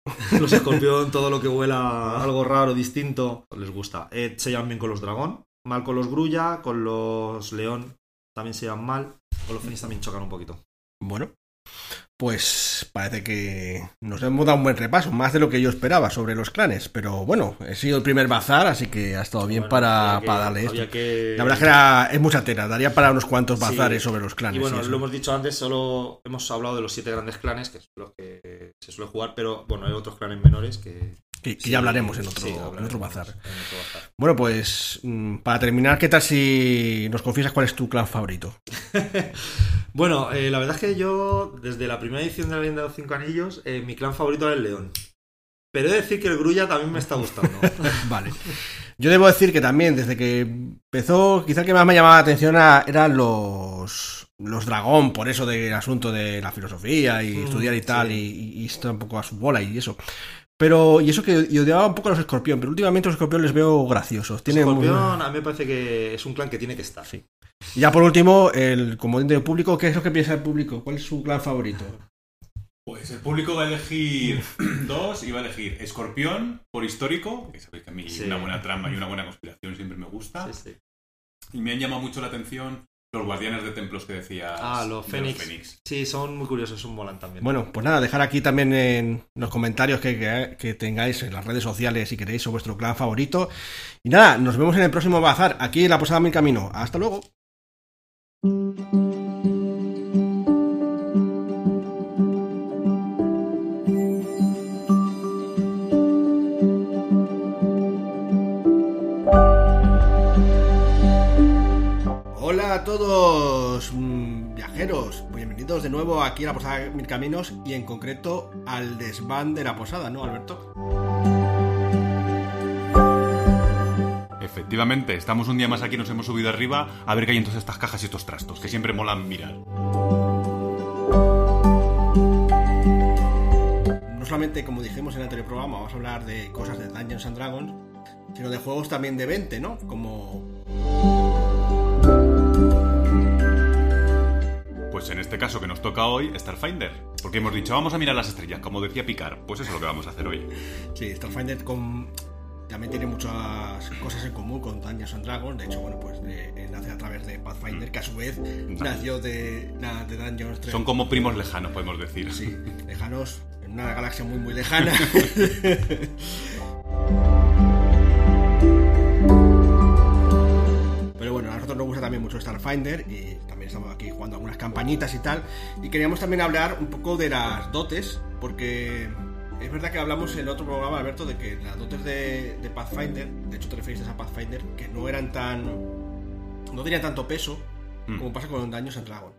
[laughs] Los escorpión, todo lo que huela a algo raro, distinto, les gusta. Eh, se llevan bien con los dragón, mal con los grulla, con los león también se llevan mal, con los fénix también chocan un poquito. Bueno, pues parece que nos hemos dado un buen repaso, más de lo que yo esperaba sobre los clanes. Pero bueno, he sido el primer bazar, así que ha estado bien Bueno, para, que- para darle esto. que- La verdad es que era, es mucha tela, daría para unos cuantos Sí. bazares sobre los clanes. Y bueno, y lo hemos dicho antes, solo hemos hablado de los siete grandes clanes, que son los que se suele jugar, pero bueno, hay otros clanes menores que... que, que sí, ya hablaremos en otro, sí, en otro bazar. en otro bazar. Bueno, pues mm, para terminar, ¿qué tal si nos confiesas cuál es tu clan favorito? [laughs] Bueno, eh, la verdad es que yo, desde la primera edición de la leyenda de los cinco anillos, eh, mi clan favorito era el león. Pero he de decir que el grulla también me está gustando. [laughs] Vale. Yo debo decir que también, desde que empezó, quizá el que más me llamaba la atención era- eran los, los dragón, por eso del asunto de la filosofía y Mm, estudiar y tal, sí. y, y está un poco a su bola y eso. Pero, y eso que yo odiaba un poco a los escorpión, pero últimamente los escorpión les veo graciosos. Tienen muy- Escorpión a mí me parece que es un clan que tiene que estar. Sí. Y ya por último, el comodín del público, ¿qué es lo que piensa el público? ¿Cuál es su clan favorito? Pues el público va a elegir [clears throat] dos y va a elegir Escorpión por histórico, que sabéis que a mí Sí. una buena trama y una buena conspiración siempre me gusta. Sí, sí. Y me han llamado mucho la atención los guardianes de templos que decías. Ah, los Fénix. Sí, son muy curiosos, son molan también. Bueno, pues nada, dejar aquí también en los comentarios que, que- que tengáis en las redes sociales si queréis o vuestro clan favorito. Y nada, nos vemos en el próximo bazar, aquí en la Posada Mil Camino. Hasta luego. Hola a todos, mm, viajeros. Bienvenidos de nuevo aquí a la Posada Mil Caminos y en concreto al desván de la posada, ¿no, Alberto? Efectivamente, estamos un día más aquí, nos hemos subido arriba a ver qué hay en todas estas cajas y estos trastos, que siempre molan mirar. No solamente, como dijimos en el anterior programa, vamos a hablar de cosas de Dungeons and Dragons, sino de juegos también de 20, ¿no? Como caso que nos toca hoy, Starfinder. Porque hemos dicho, vamos a mirar las estrellas, como decía Picar. Pues eso es lo que vamos a hacer hoy. Sí, Starfinder con... también tiene muchas cosas en común con Dungeons and Dragons. De hecho, bueno, pues eh, nace a través de Pathfinder, que a su vez nació de, de Dungeons 3. Son como primos lejanos, podemos decir. Sí, lejanos, en una [laughs] galaxia muy, muy lejana. [laughs] nosotros nos gusta también mucho Starfinder y también estamos aquí jugando algunas campañitas y tal. Y queríamos también hablar un poco de las dotes, porque es verdad que hablamos en el otro programa, Alberto, de que las dotes de, de Pathfinder, de hecho te referiste a Pathfinder, que no eran tan no tenían tanto peso Mm. como pasa con Daños and Dragon.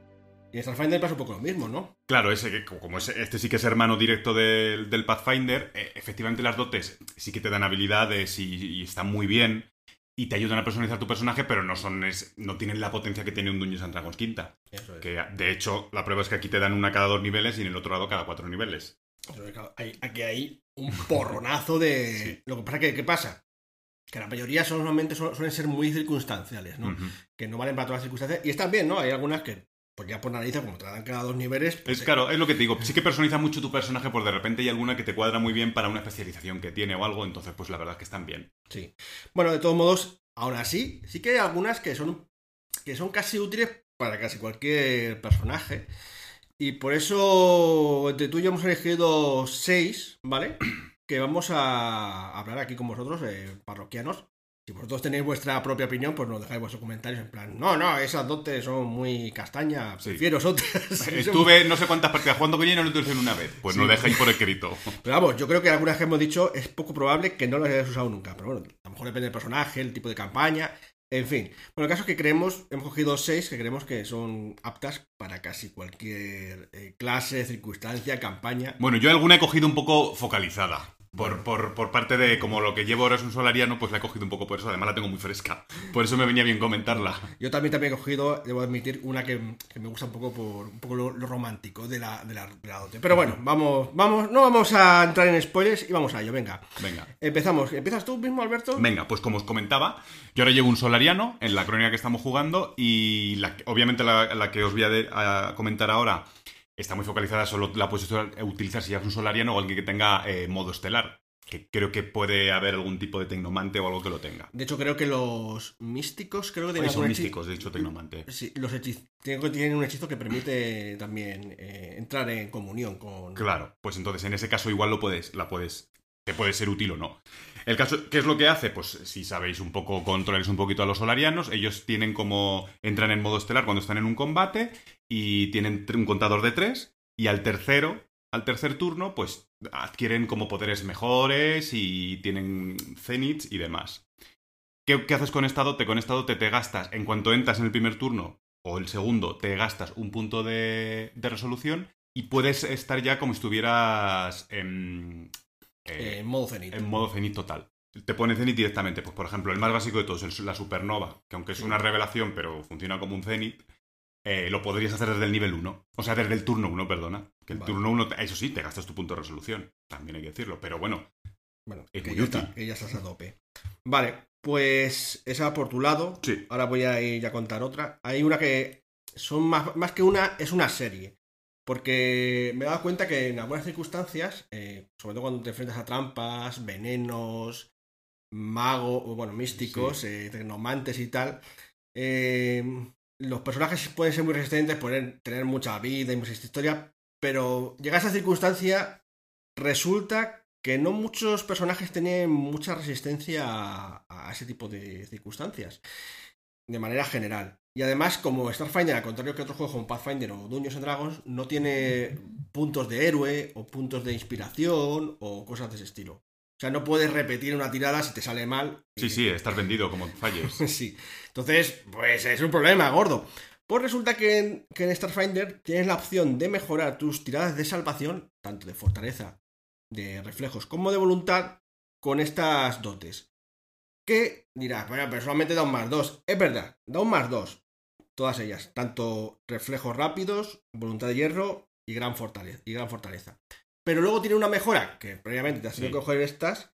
Y en Starfinder pasa un poco lo mismo, ¿no? Claro, ese que como este sí que es hermano directo del, del Pathfinder, eh, efectivamente las dotes sí que te dan habilidades y, y están muy bien y te ayudan a personalizar tu personaje, pero no son es- no tienen la potencia que tiene un Dungeons and Dragons quinta. Eso es. Que de hecho la prueba es que aquí te dan una cada dos niveles y en el otro lado cada cuatro niveles. Eso es, claro, hay- aquí hay un porronazo de... [laughs] Sí. Lo que pasa que, ¿qué pasa? Que la mayoría son, normalmente suelen ser muy circunstanciales, ¿no? Que no valen para todas las circunstancias. Y están bien, ¿no? Hay algunas que, pues ya por narices, como te dan cada dos niveles... pues, Es eh, claro, es lo que te digo. Sí que personaliza mucho tu personaje, por de repente hay alguna que te cuadra muy bien para una especialización que tiene o algo, entonces pues la verdad es que están bien. Sí. Bueno, de todos modos, aún así, sí que hay algunas que son, que son casi útiles para casi cualquier personaje. Y por eso, entre tú y yo hemos elegido seis, ¿vale? [clears throat] Que vamos a hablar aquí con vosotros, eh, parroquianos. Si vosotros tenéis vuestra propia opinión, pues nos dejáis vuestros comentarios en plan, no, no, esas dotes son muy castaña, Sí. prefiero otras. [laughs] [laughs] Estuve no sé cuántas partidas jugando con ella y no lo utilicé una vez. Pues no Sí. dejáis por escrito. [laughs] Pero vamos, yo creo que algunas que hemos dicho es poco probable que no las hayáis usado nunca. Pero bueno, a lo mejor depende del personaje, el tipo de campaña, en fin. Bueno, el caso es que creemos, hemos cogido seis que creemos que son aptas para casi cualquier eh, clase, circunstancia, campaña. Bueno, yo alguna he cogido un poco focalizada. Por, por, por parte de como lo que llevo ahora es un solariano, pues la he cogido un poco por eso. Además la tengo muy fresca. Por eso me venía bien comentarla. Yo también, también he cogido, debo admitir, una que, que me gusta un poco por un poco lo, lo romántico de la, de, la, de la dote. Pero bueno, vamos, vamos, no vamos a entrar en spoilers y vamos a ello, venga. Venga. Empezamos. ¿Empiezas tú mismo, Alberto? Venga, pues como os comentaba, yo ahora llevo un solariano en la crónica que estamos jugando y la, obviamente la, la que os voy a, de- a comentar ahora está muy focalizada, solo la puedes utilizar si llevas un solariano o alguien que tenga eh, modo estelar, que creo que puede haber algún tipo de tecnomante o algo que lo tenga. De hecho, creo que los místicos, creo que tienen son místicos, de hecho, tecnomante. Sí, los hechizos tienen un hechizo que permite también eh, entrar en comunión con. Claro, pues entonces en ese caso igual lo puedes, la puedes, te puede ser útil o no. El caso, ¿qué es lo que hace? Pues si sabéis un poco, controláis un poquito a los solarianos, ellos tienen como, entran en modo estelar cuando están en un combate y tienen un contador de tres y al tercero, al tercer turno, pues adquieren como poderes mejores y tienen zeniths y demás. ¿Qué, qué haces con esta dote? Con esta dote te gastas, en cuanto entras en el primer turno o el segundo, te gastas un punto de, de resolución y puedes estar ya como si estuvieras en, eh, eh, en modo cenit. en modo cenit total. Te pone cenit directamente. Pues, por ejemplo, el más básico de todos, el- la supernova, que aunque es una revelación, pero funciona como un cenit, eh, lo podrías hacer desde el nivel 1. O sea, desde el turno 1, perdona. Que el Vale. turno 1, eso sí, te gastas tu punto de resolución. También hay que decirlo. Pero bueno, Bueno, es que muy ya útil. está, que ya estás a tope. Vale, pues esa por tu lado. sí. Ahora voy a ir a contar otra. Hay una que son más, más que una, es una serie. Porque me he dado cuenta que en algunas circunstancias, eh, sobre todo cuando te enfrentas a trampas, venenos, magos, bueno, místicos, eh, tecnomantes y tal, eh, los personajes pueden ser muy resistentes, pueden tener mucha vida y mucha historia, pero llega a esa circunstancia, resulta que no muchos personajes tienen mucha resistencia a, a ese tipo de circunstancias, de manera general. Y además, como Starfinder, al contrario que otros juegos como Pathfinder o Dungeons and Dragons, no tiene puntos de héroe o puntos de inspiración o cosas de ese estilo. O sea, no puedes repetir una tirada si te sale mal. Sí, sí, estás vendido como falles. [laughs] Sí. Entonces, pues es un problema, gordo. Pues resulta que en, que en Starfinder tienes la opción de mejorar tus tiradas de salvación, tanto de fortaleza, de reflejos, como de voluntad, con estas dotes. Que dirás, bueno, pero solamente da un más 2. Es verdad, da un más 2. Todas ellas, tanto reflejos rápidos, voluntad de hierro y gran fortaleza. Y gran fortaleza. Pero luego tiene una mejora, que previamente te has tenido Sí. que coger estas,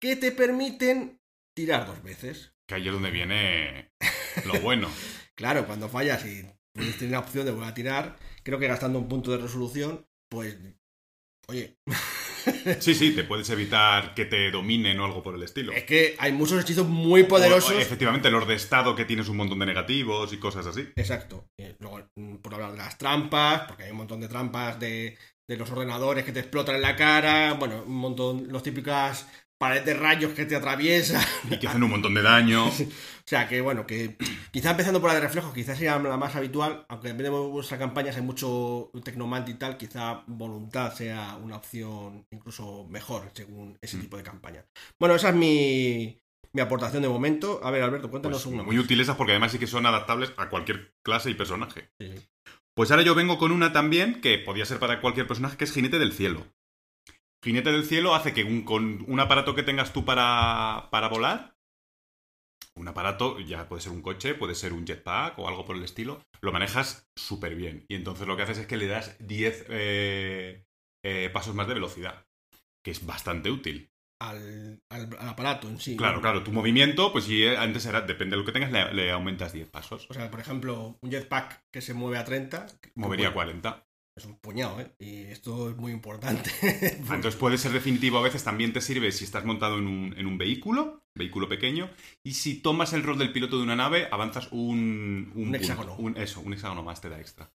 que te permiten tirar dos veces. Que ahí es donde viene [laughs] lo bueno. Claro, cuando fallas y puedes tener la opción de volver a tirar, creo que gastando un punto de resolución, pues. Oye, [laughs] Sí, sí, te puedes evitar que te dominen o algo por el estilo. es que hay muchos hechizos muy poderosos. O, efectivamente, los de estado que tienes un montón de negativos y cosas así. Exacto. Eh, luego, mm, por hablar de las trampas, porque hay un montón de trampas de, de los ordenadores que te explotan en la cara, bueno, un montón, los típicas paredes de rayos que te atraviesan. [laughs] Y que hacen un montón de daño. [laughs] O sea que bueno, que quizá empezando por la de reflejos, quizás sea la más habitual, aunque en vez de vuestras campañas hay mucho tecnomante y tal, quizá voluntad sea una opción incluso mejor según ese Mm. tipo de campaña. Bueno, esa es mi, mi aportación de momento. A ver, Alberto, cuéntanos Pues una muy más. útiles porque además sí que son adaptables a cualquier clase y personaje. Sí, sí. Pues ahora yo vengo con una también que podía ser para cualquier personaje, que es Jinete del Cielo. Jinete del Cielo hace que un- con un aparato que tengas tú para, para volar, un aparato, ya puede ser un coche, puede ser un jetpack o algo por el estilo, lo manejas súper bien. Y entonces lo que haces es que le das 10 eh, eh, pasos más de velocidad, que es bastante útil. Al, al- al aparato en sí. Claro, ¿no? claro, tu movimiento, pues si antes era, depende de lo que tengas, le, le aumentas 10 pasos. O sea, por ejemplo, un jetpack que se mueve a 30. que- Movería que 40. Es un puñado, ¿eh? Y esto es muy importante. Ah, Entonces puede ser definitivo a veces, también te sirve si estás montado en un, en un vehículo, vehículo pequeño, y si tomas el rol del piloto de una nave, avanzas un... Un punto, hexágono. un- eso, un hexágono más te da extra.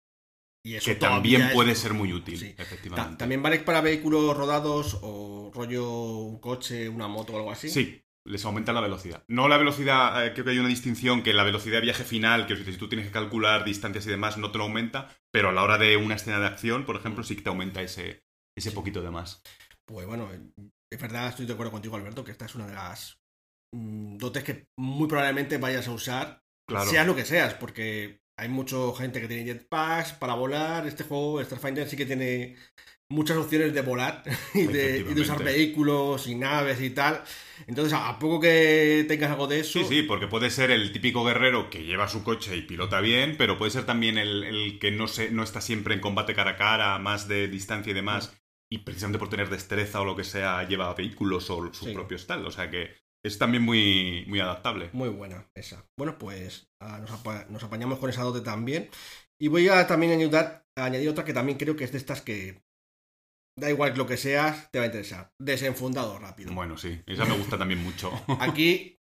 Y eso Que también es- puede ser muy útil, Sí. efectivamente. Ta- ¿También vale para vehículos rodados o rollo un coche, una moto o algo así? Sí, les aumenta la velocidad. No la velocidad, eh, creo que hay una distinción que la velocidad de viaje final, que si tú tienes que calcular distancias y demás, no te lo aumenta, pero a la hora de una escena de acción, por ejemplo, sí que te aumenta ese, ese Sí. poquito de más. Pues bueno, es verdad, estoy de acuerdo contigo, Alberto, que esta es una de las mm, dotes que muy probablemente vayas a usar, Claro. seas lo que seas, porque hay mucha gente que tiene jetpacks para volar. Este juego, Starfinder, sí que tiene muchas opciones de volar [laughs] y de, y de usar vehículos y naves y tal. Entonces, a poco que tengas algo de eso, Sí, sí, porque puede ser el típico guerrero que lleva su coche y pilota bien, pero puede ser también el, el que no, se, no está siempre en combate cara a cara, más de distancia y demás, y precisamente por tener destreza o lo que sea, lleva vehículos o su Sí. propio style. O sea que es también muy, muy adaptable. Muy buena esa. Bueno, pues ah, nos, apa- nos apañamos con esa dote también. Y voy a también ayudar a añadir otra que también creo que es de estas que da igual lo que seas, te va a interesar. Desenfundado rápido. Bueno, sí, esa me gusta también mucho. [laughs] Aquí,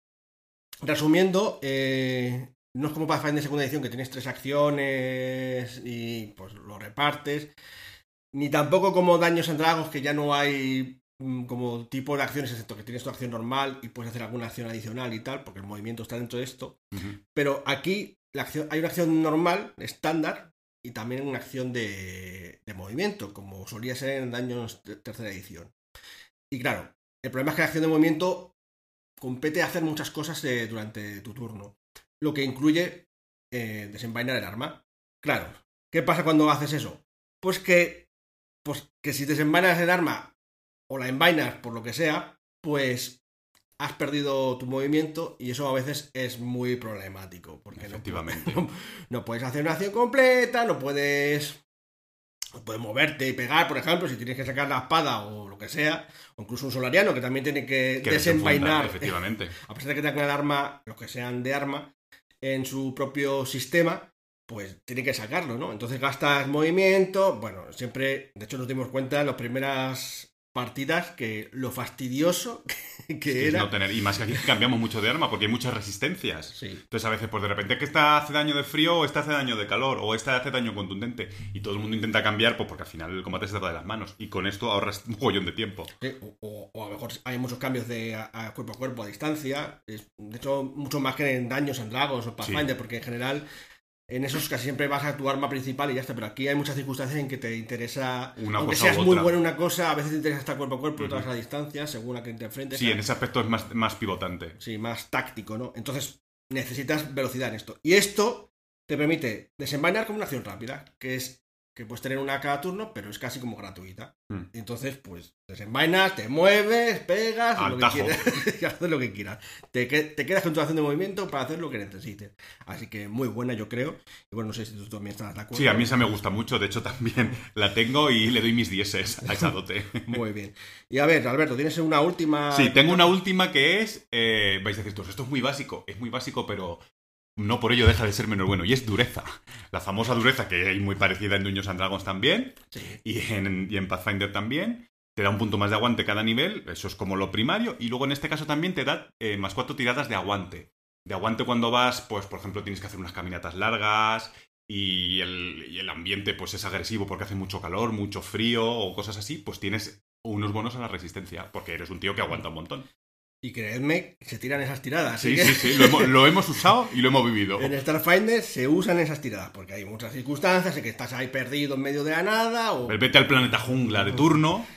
resumiendo, eh, no es como Pathfinder segunda edición que tienes tres acciones y pues lo repartes. Ni tampoco como Daños en Dragos que ya no hay como tipo de acciones, excepto que tienes tu acción normal y puedes hacer alguna acción adicional y tal, porque el movimiento está dentro de esto. Pero aquí la acción, hay una acción normal, estándar, y también una acción de, de movimiento, como solía ser en Daños de tercera edición. Y claro, el problema es que la acción de movimiento compete hacer muchas cosas eh, durante tu turno, lo que incluye eh, desenvainar el arma. Claro, ¿qué pasa cuando haces eso? Pues que, pues que si desenvainas el arma o la envainas por lo que sea, pues has perdido tu movimiento y eso a veces es muy problemático. Porque no, Efectivamente. [laughs] no, no puedes hacer una acción completa, no puedes, no puedes moverte y pegar, por ejemplo, si tienes que sacar la espada o lo que sea, o incluso un solariano que también tiene que, Que desenvainar, efectivamente. [laughs] a pesar de que tenga el arma, los que sean de arma, en su propio sistema, pues tiene que sacarlo, ¿no? Entonces gastas movimiento, bueno, siempre, de hecho nos dimos cuenta en las primeras partidas que lo fastidioso [laughs] que, que Es era... no tener, y más que aquí cambiamos mucho de arma porque hay muchas resistencias. Sí. Entonces a veces, pues de repente que esta hace daño de frío, o esta hace daño de calor, o esta hace daño contundente. Y todo el mundo intenta cambiar, pues porque al final el combate se trata de las manos. Y con esto ahorras un joyón de tiempo. Sí, o, a lo mejor hay muchos cambios de a, a cuerpo a cuerpo, a distancia. Es- de hecho, mucho más que en daños en Dragos o Pathfinder, porque en general en esos casi siempre vas a tu arma principal y ya está. Pero aquí hay muchas circunstancias en que te interesa, Una aunque cosa u seas muy bueno en una cosa, a veces te interesa estar cuerpo a cuerpo Ujú. otras a distancia, según a quien te enfrentes. Sí, en ese aspecto es más, más pivotante. Sí, más táctico, ¿no? Entonces necesitas velocidad en esto. Y esto te permite desenvainar como una acción rápida, que es que puedes tener una cada turno, pero es casi como gratuita. Mm. Entonces, pues, desenvainas, te mueves, pegas, Al lo que quieras, [laughs] y haces lo que quieras. Te, te quedas con tu acción de movimiento para hacer lo que necesites. Así que muy buena, yo creo. Y bueno, no sé si tú también estás de acuerdo. Sí, a mí esa me gusta mucho. De hecho, también la tengo y le doy mis dieces a esa dote. [laughs] Muy bien. Y a ver, Alberto, ¿tienes una última? Sí, tengo una última que es. eh, vais a decir, esto es muy básico. Es muy básico, pero no por ello deja de ser menos bueno. Y es dureza. La famosa dureza, que hay muy parecida en Dungeons and Dragons también. Sí. y en, y en Pathfinder también. Te da un punto más de aguante cada nivel, eso es como lo primario. Y luego en este caso también te da eh, más cuatro tiradas de aguante. De aguante cuando vas, pues por ejemplo tienes que hacer unas caminatas largas y el, y el ambiente pues es agresivo porque hace mucho calor, mucho frío o cosas así, pues tienes unos bonos a la resistencia porque eres un tío que aguanta un montón. Y creedme, se tiran esas tiradas. Sí, que sí, sí, lo hemos, lo hemos usado y lo hemos vivido. En Starfinder se usan esas tiradas, porque hay muchas circunstancias en que estás ahí perdido en medio de la nada, o... El vete al planeta jungla de turno.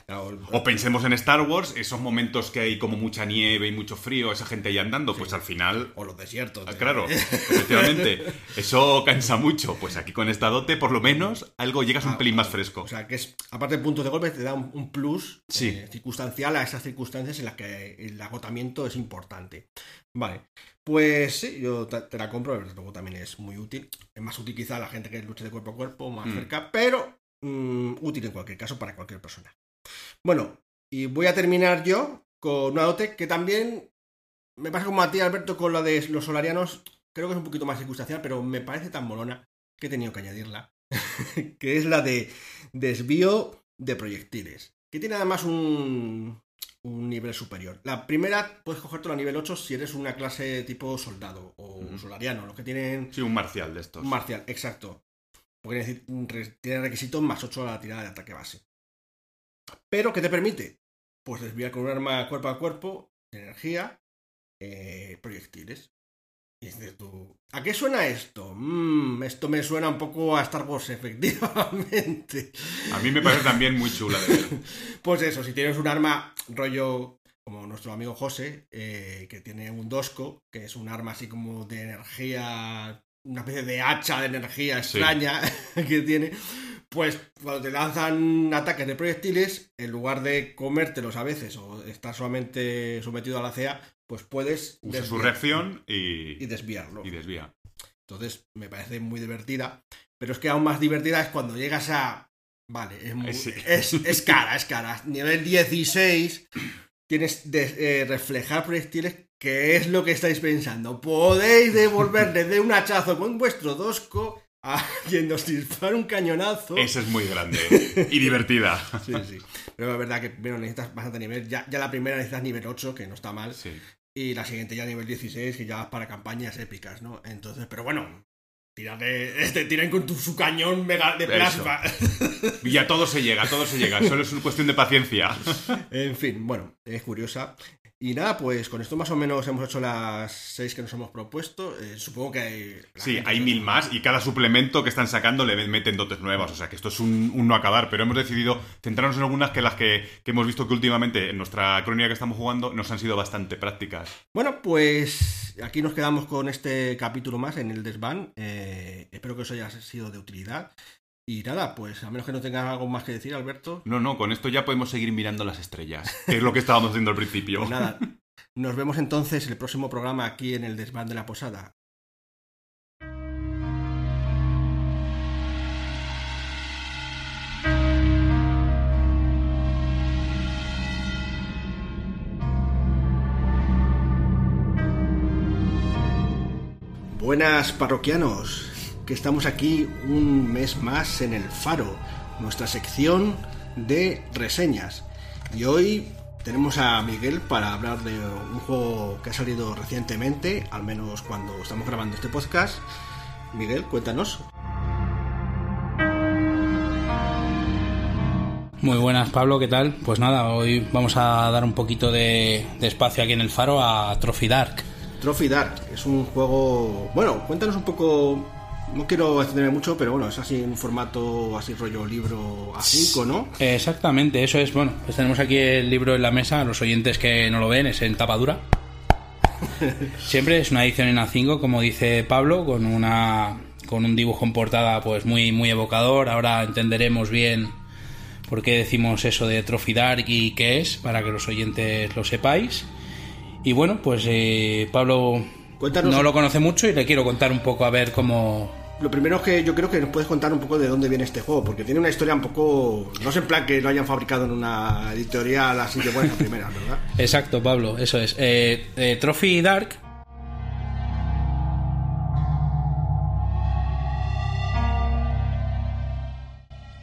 O pensemos en Star Wars, esos momentos que hay como mucha nieve y mucho frío, esa gente ahí andando, pues al final o los desiertos. Ah, de- Claro, [laughs] efectivamente. Eso cansa mucho. Pues aquí con esta dote, por lo menos, algo llegas un pelín más fresco. O sea, que es, aparte de puntos de golpe, te da un, un plus Sí. eh, circunstancial a esas circunstancias en las que el agotamiento es importante. Vale, pues sí, yo te, te la compro, pero luego también es muy útil. Es más útil quizá a la gente que luche de cuerpo a cuerpo, más Mm. cerca, pero mm, útil en cualquier caso para cualquier persona. Bueno, y voy a terminar yo con una dote que también me pasa como a ti, Alberto, con la de los solarianos. Creo que es un poquito más circunstancial, pero me parece tan molona que he tenido que añadirla. [laughs] que es la de desvío de proyectiles. Que tiene además un, un nivel superior. La primera puedes cogértelo a nivel 8 si eres una clase tipo soldado o Ujú. solariano, los que tienen Sí, un marcial de estos. un marcial, exacto. Porque tiene requisitos más 8 a la tirada de ataque base. Pero, ¿qué te permite? Pues desviar con un arma cuerpo a cuerpo, energía, eh, proyectiles. Y dices tú, ¿a qué suena esto? Mm, esto me suena un poco a Star Wars, [laughs] efectivamente. A mí me parece también muy chula de ver. [laughs] Pues eso, si tienes un arma rollo como nuestro amigo José, eh, que tiene un Dosco, que es un arma así como de energía, una especie de hacha de energía Sí. extraña [laughs] que tiene, pues cuando te lanzan ataques de proyectiles, en lugar de comértelos a veces o estar solamente sometido a la CA, pues puedes Usa su reacción y, y desviarlo. y desvía. Entonces me parece muy divertida. Pero es que aún más divertida es cuando llegas a. Vale, es, muy- sí. es, es cara, es cara. Nivel 16, tienes de eh, reflejar proyectiles. ¿Qué es lo que estáis pensando? Podéis devolverle de un hachazo con vuestro dosco a quien nos dispara un cañonazo. Esa es muy grande y [laughs] divertida. Sí, sí. Pero es verdad que primero necesitas bastante nivel. Ya, ya la primera necesitas nivel 8, que no está mal. Sí. Y la siguiente ya nivel 16, que ya para campañas épicas, ¿no? Entonces, pero bueno, tirarle, [laughs] este, tiren con tu, su cañón mega de Eso. plasma. Y a todo se llega, a todo se llega. Solo es una cuestión de paciencia. [laughs] en fin, bueno, es curiosa. Y nada, pues con esto más o menos hemos hecho las seis que nos hemos propuesto. Eh, supongo que hay... Sí, hay mil más y cada suplemento que están sacando le meten dotes nuevas. O sea que esto es un, un no acabar, pero hemos decidido centrarnos en algunas que las que, que hemos visto que últimamente en nuestra crónica que estamos jugando nos han sido bastante prácticas. Bueno, pues aquí nos quedamos con este capítulo más en el desván. Eh, espero que os haya sido de utilidad. Y nada, pues a menos que no tengas algo más que decir, Alberto. No, no, con esto ya podemos seguir mirando las estrellas, que es lo que estábamos haciendo al principio. Pues nada, nos vemos entonces el próximo programa aquí en el desván de la posada. Buenas parroquianos, que estamos aquí un mes más en el Faro, nuestra sección de reseñas. Y hoy tenemos a Miguel para hablar de un juego que ha salido recientemente, al menos cuando estamos grabando este podcast. Miguel, cuéntanos. Muy buenas, Pablo, ¿qué tal? Pues nada, hoy vamos a dar un poquito de, de espacio aquí en el faro a Trophy Dark. Trophy Dark es un juego. Bueno, cuéntanos un poco. No quiero extenderme mucho, pero bueno, es así en un formato así rollo libro A5, ¿no? Exactamente, eso es. Bueno, pues tenemos aquí el libro en la mesa, los oyentes que no lo ven, es en tapadura. [laughs] Siempre es una edición en A5, como dice Pablo, con una con un dibujo en portada pues muy muy evocador. Ahora entenderemos bien por qué decimos eso de Trophy Dark y qué es, para que los oyentes lo sepáis. Y bueno, pues eh, Pablo Cuéntanos. no lo conoce mucho y le quiero contar un poco a ver cómo, Lo primero es que yo creo que nos puedes contar un poco de dónde viene este juego, porque tiene una historia un poco. No es en plan que lo hayan fabricado en una editorial así de buenas a primeras, ¿verdad? [laughs] Exacto, Pablo, eso es. Eh, eh, Trophy Dark.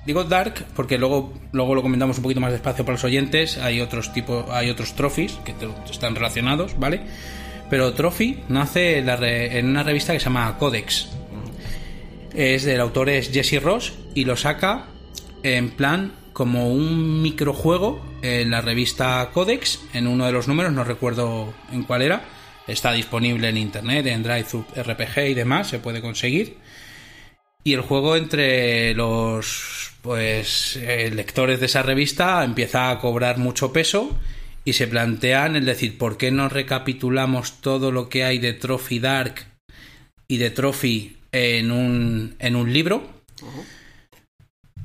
Digo Dark porque luego, luego lo comentamos un poquito más despacio para los oyentes. Hay otros tipos, hay otros trophies que están relacionados, ¿vale? Pero Trophy nace en, una revista que se llama Codex. Es del autor es Jesse Ross y lo saca en plan como un microjuego en la revista Codex, en uno de los números, no recuerdo en cuál era. Está disponible en internet, en Drive RPG y demás, se puede conseguir. Y el juego entre los pues eh, lectores de esa revista empieza a cobrar mucho peso y se plantean el decir, ¿por qué no recapitulamos todo lo que hay de Trophy Dark y de Trophy en un, en un libro?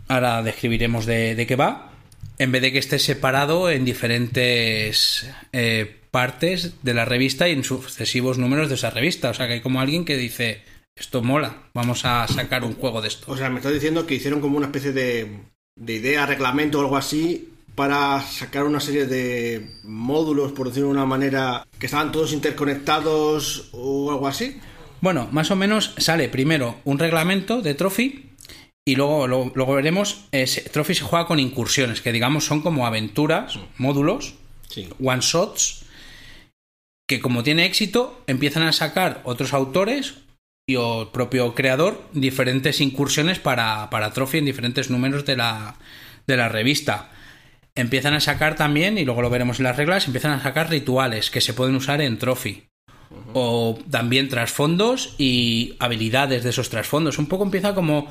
Ahora describiremos de, de, qué va. En vez de que esté separado en diferentes eh, partes de la revista y en sucesivos números de esa revista. O sea que hay como alguien que dice, esto mola, vamos a sacar un juego de esto. O sea, me estás diciendo que hicieron como una especie de, de idea, reglamento o algo así para sacar una serie de módulos, por decirlo de una manera, que estaban todos interconectados o algo así. Bueno, más o menos sale primero un reglamento de Trophy y luego, luego, luego veremos, eh, Trophy se juega con incursiones, que digamos son como aventuras, módulos, Sí. one shots, que como tiene éxito, empiezan a sacar otros autores y o el propio creador diferentes incursiones para, para Trophy en diferentes números de la, de la revista. Empiezan a sacar también, y luego lo veremos en las reglas, empiezan a sacar rituales que se pueden usar en Trophy. O también trasfondos y habilidades de esos trasfondos. Un poco empieza como.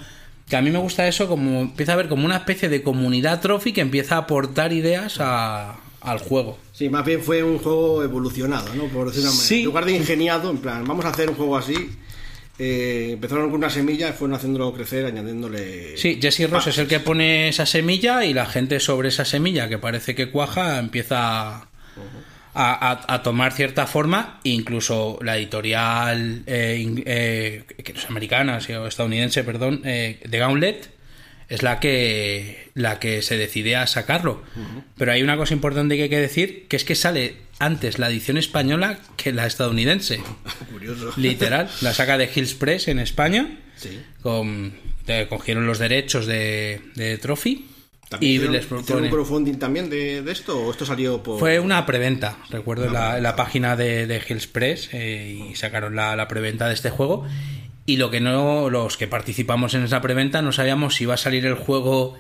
Que a mí me gusta eso, como empieza a haber como una especie de comunidad Trophy que empieza a aportar ideas a- al juego. Sí, más bien fue un juego evolucionado, ¿no? Por decirlo. Sí. En lugar de ingeniado, en plan, vamos a hacer un juego así. Eh, empezaron con una semilla y fueron haciéndolo crecer, añadiéndole. Sí, Jesse Ross es el que pone esa semilla y la gente sobre esa semilla que parece que cuaja empieza a, a- a tomar cierta forma. Incluso la editorial eh, eh, que no es americana o estadounidense, perdón, eh, de Gauntlet es la que la que se decide a sacarlo. Pero hay una cosa importante que hay que decir, que es que sale antes la edición española que la estadounidense. [laughs] Curioso. Literal, la saca de Hills Press en España Sí. con, te cogieron los derechos de, de Trophy ¿También y hicieron, les hicieron propone- un crowdfunding también de, de esto o esto salió por. Fue una preventa, recuerdo, la, en la página de, de Hills Press eh, y sacaron la, la preventa de este juego. Y lo que no, los que participamos en esa preventa no sabíamos si iba a salir el juego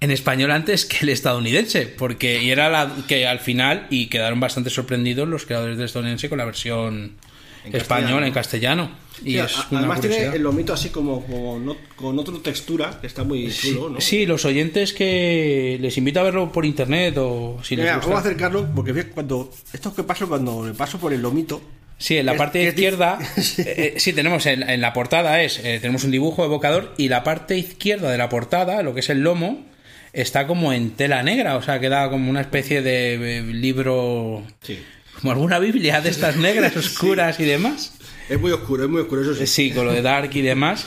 en español antes que el estadounidense, porque y era la que al final y quedaron bastante sorprendidos los creadores del estadounidense con la versión En española castellano. en castellano. Y Sí, es a- una además tiene el lomito así como, como no- con otra textura que está muy Sí, chulo, ¿no? sí, los oyentes que les invito a verlo por internet o si les Mira, gusta. vamos a acercarlo porque cuando esto es que pasa cuando me paso por el lomito. Sí, en la Es- parte es izquierda, [laughs] Sí. eh, eh, sí, tenemos en, en la portada es eh, tenemos un dibujo evocador y la parte izquierda de la portada, lo que es el lomo, está como en tela negra, o sea, queda como una especie de eh, libro, Sí. como alguna Biblia de estas negras [laughs] oscuras y demás. Es muy oscuro, es muy oscuro, eso sí. Sí, con lo de Dark y demás.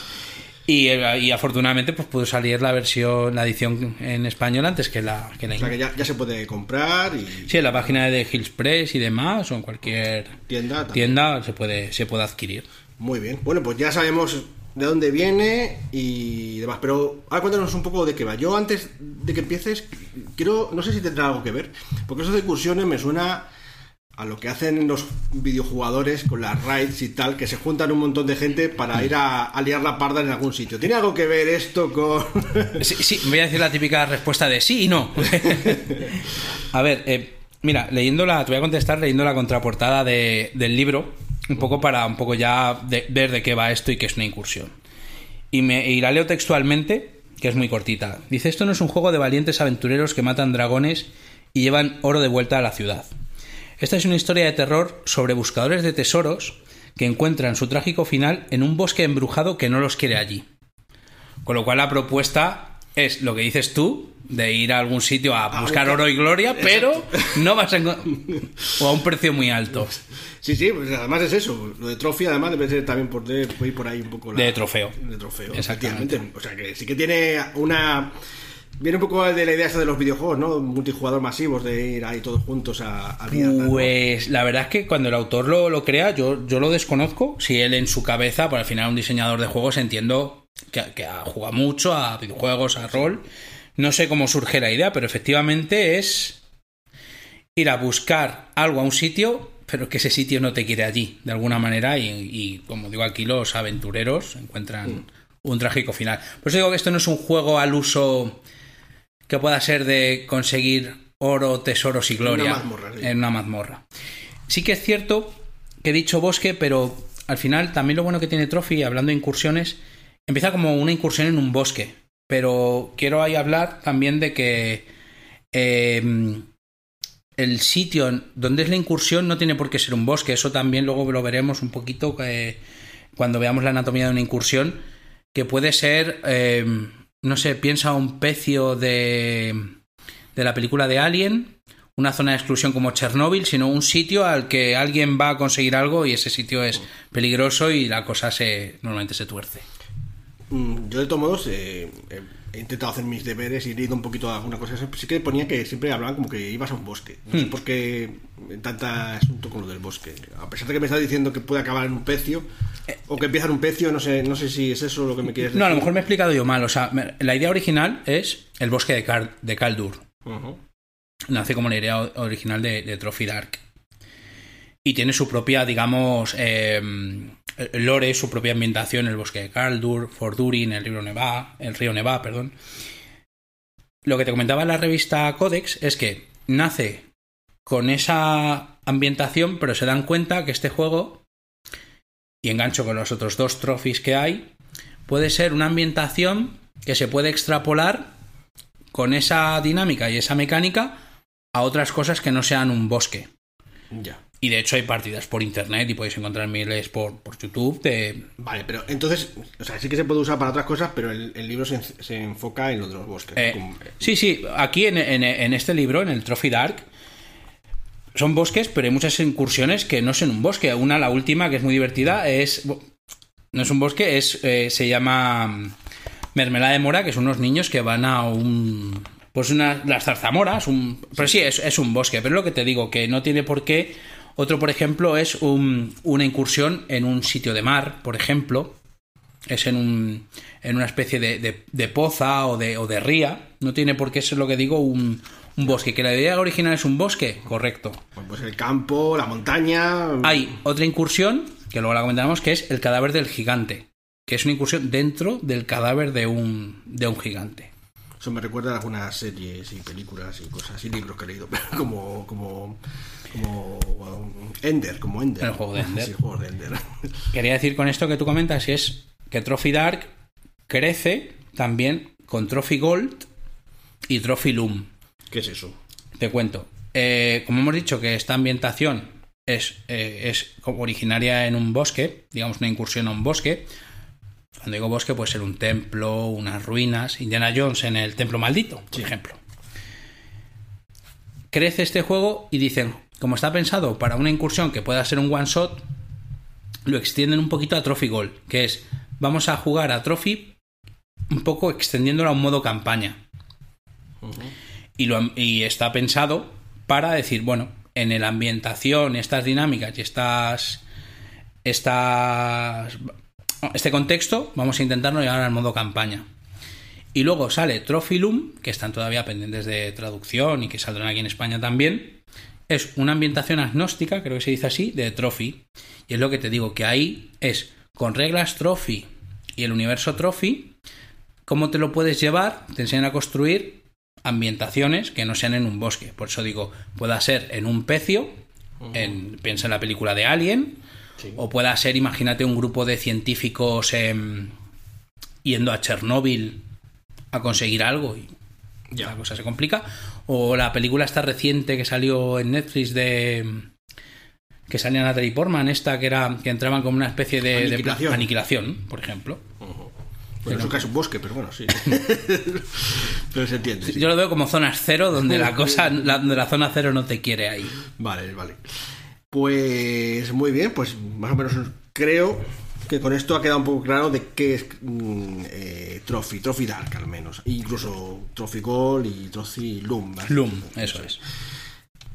Y, eh, y afortunadamente pues pudo salir la versión, la edición en español antes que la, que la O sea que ya, ya se puede comprar y Sí, en la página de Hills Press y demás, o en cualquier tienda. también. tienda se puede, se puede adquirir. Muy bien. Bueno, pues ya sabemos de dónde viene y demás. Pero ahora cuéntanos un poco de qué va. Yo antes de que empieces, quiero, no sé si tendrá algo que ver, porque eso de excursiones me suena a lo que hacen los videojugadores con las raids y tal, que se juntan un montón de gente para ir a, a liar la parda en algún sitio. ¿Tiene algo que ver esto con...? [laughs] Sí, sí, voy a decir la típica respuesta de sí y no. [laughs] a ver, eh, mira, leyendo la, te voy a contestar leyendo la contraportada de- del libro, un poco para un poco ya de- ver de qué va esto y qué es una incursión. Y, me, y la leo textualmente, que es muy cortita. Dice, esto no es un juego de valientes aventureros que matan dragones y llevan oro de vuelta a la ciudad. Esta es una historia de terror sobre buscadores de tesoros que encuentran su trágico final en un bosque embrujado que no los quiere allí. Con lo cual la propuesta es lo que dices tú, de ir a algún sitio a buscar buscar- oro y gloria, pero no vas a encon- o a un precio muy alto Sí, sí, pues además es eso. Lo de Trophy además debe ser también por, ir por ahí un poco... la- de trofeo. De trofeo, Exactamente. O sea que sí que tiene una. Viene un poco de la idea esta de los videojuegos, ¿no? Multijugador masivos, de ir ahí todos juntos a, a. Pues la verdad es que cuando el autor lo, lo crea, yo, yo lo desconozco. Si él en su cabeza, por al final un diseñador de juegos, entiendo que, que ha jugado mucho a videojuegos, a rol. No sé cómo surge la idea, pero efectivamente es ir a buscar algo a un sitio, pero que ese sitio no te quiere allí, de alguna manera. Y, y, como digo aquí, los aventureros encuentran un trágico final. Por eso digo que esto no es un juego al uso que pueda ser de conseguir oro, tesoros y una gloria. mazmorra, sí. En una mazmorra. Sí que es cierto que he dicho bosque, pero al final también lo bueno que tiene Trophy, hablando de incursiones, empieza como una incursión en un bosque. Pero quiero ahí hablar también de que eh, el sitio donde es la incursión no tiene por qué ser un bosque. Eso también luego lo veremos un poquito eh, cuando veamos la anatomía de una incursión. Que puede ser, eh, no sé, piensa un pecio de, de la película de Alien, una zona de exclusión como Chernóbil, sino un sitio al que alguien va a conseguir algo y ese sitio es peligroso y la cosa se normalmente se tuerce. Mm, Yo de todos modos eh, eh, he intentado hacer mis deberes y he leído un poquito alguna cosa. Sí que ponía que siempre hablaban como que ibas a un bosque. No sé Hmm. por qué tanta asunto con lo del bosque. A pesar de que me estás diciendo que puede acabar en un pecio o que empieza en un pecio, no sé, no sé si es eso lo que me quieres decir. No, a lo mejor me he explicado yo mal. O sea, la idea original es el bosque de, Car- de Caldur. Ujú. nace como la idea original de, de Trophy Dark. Y tiene su propia, digamos, eh, lore, su propia ambientación en el bosque de Caldur, Fordurin, el río Neva, el río Neva, perdón. Lo que te comentaba en la revista Codex es que nace con esa ambientación, pero se dan cuenta que este juego, y engancho con los otros dos trophies que hay, puede ser una ambientación que se puede extrapolar con esa dinámica y esa mecánica a otras cosas que no sean un bosque. Ya. Y de hecho hay partidas por internet y podéis encontrar miles por, por YouTube de... Vale, pero entonces, o sea, sí que se puede usar para otras cosas, pero el, el libro se, se enfoca en lo de los bosques. Eh, Como- sí, sí, aquí en, en- en este libro, en el Trophy Dark, son bosques, pero hay muchas incursiones que no son un bosque. Una, la última, que es muy divertida, es... No es un bosque, es eh, se llama mm, Mermelada de Mora, que son unos niños que van a un... Pues una, las zarzamoras, un, pero sí, es, es un bosque, pero es lo que te digo, que no tiene por qué... Otro, por ejemplo, es un- una incursión en un sitio de mar, por ejemplo, es en, un, en una especie de, de- de poza o de, o de ría. No tiene por qué ser lo que digo un, un bosque. Que la idea original es un bosque, correcto. Pues el campo, la montaña. Hay otra incursión, que luego la comentaremos, que es el cadáver del gigante. Que es una incursión dentro del cadáver de un, de un gigante. Eso me recuerda a algunas series y películas y cosas y libros que he leído, [laughs] como como como um, Ender, como Ender. El juego de Ender. Sí, el juego de Ender. [laughs] Quería decir con esto que tú comentas, y es que Trophy Dark crece también con Trophy Gold y Trophy Loom. ¿Qué es eso? Te cuento. Eh, como hemos dicho que esta ambientación es, eh, es como originaria en un bosque, digamos una incursión a un bosque. Cuando digo bosque puede ser un templo, unas ruinas, Indiana Jones en el templo maldito, por ejemplo. Crece este juego y dicen, como está pensado para una incursión que pueda ser un one shot, lo extienden un poquito a Trophy Gold, que es vamos a jugar a Trophy un poco extendiéndolo a un modo campaña y, lo, y está pensado para decir, bueno, en la ambientación, estas dinámicas y estas, estas, este contexto, vamos a intentarlo llevar al modo campaña. Y luego sale Trophilum, que están todavía pendientes de traducción y que saldrán aquí en España también. Es una ambientación agnóstica, creo que se dice así, de Trophy. Y es lo que te digo, que ahí es con reglas Trophy y el universo Trophy, cómo te lo puedes llevar, te enseñan a construir ambientaciones que no sean en un bosque. Por eso digo, pueda ser en un pecio, en, piensa en la película de Alien, o pueda ser, imagínate, un grupo de científicos em, yendo a Chernóbil a conseguir algo y Ya. la cosa se complica. O la película esta reciente que salió en Netflix de que salía Natalie Portman, esta que era que entraban como una especie de Aniquilación. aniquilación, por ejemplo. Bueno, eso que es un bosque, pero bueno, sí. [laughs] pero se entiende. sí. Yo lo veo como zonas cero, donde la cosa, [laughs] la, donde la zona cero no te quiere ahí. Vale, vale. Pues muy bien, pues más o menos creo que con esto ha quedado un poco claro de qué es mm, eh, Trophy, Trophy Dark al menos. Incluso Trophy Gold y Trophy Loom. Loom, eso es.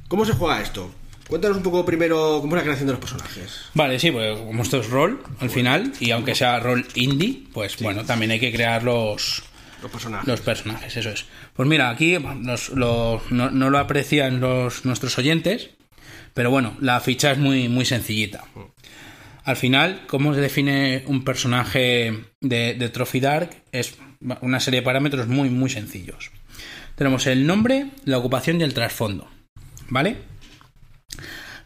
¿Cómo se juega esto? Cuéntanos un poco primero cómo es la creación de los personajes. Vale, sí, pues como esto es rol al final, y aunque sea rol indie, pues bueno, también hay que crear los, Los personajes. los personajes, eso es. Pues mira, aquí no, no lo aprecian los, nuestros oyentes, pero bueno, la ficha es muy, muy sencillita. Al final, ¿cómo se define un personaje de, de Trophy Dark? Es una serie de parámetros muy, muy sencillos. tenemos el nombre, la ocupación y el trasfondo. ¿Vale?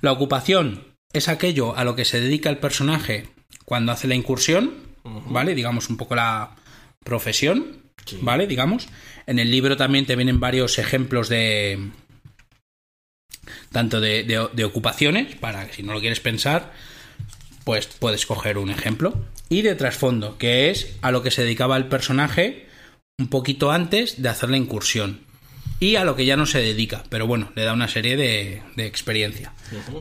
La ocupación es aquello a lo que se dedica el personaje cuando hace la incursión, ¿vale? Digamos un poco la profesión, Sí. ¿vale? Digamos. En el libro también te vienen varios ejemplos de. tanto de, de- de ocupaciones, para que si no lo quieres pensar, pues puedes coger un ejemplo. Y de trasfondo, que es a lo que se dedicaba el personaje un poquito antes de hacer la incursión. Y a lo que ya no se dedica, pero bueno, le da una serie de, de experiencia.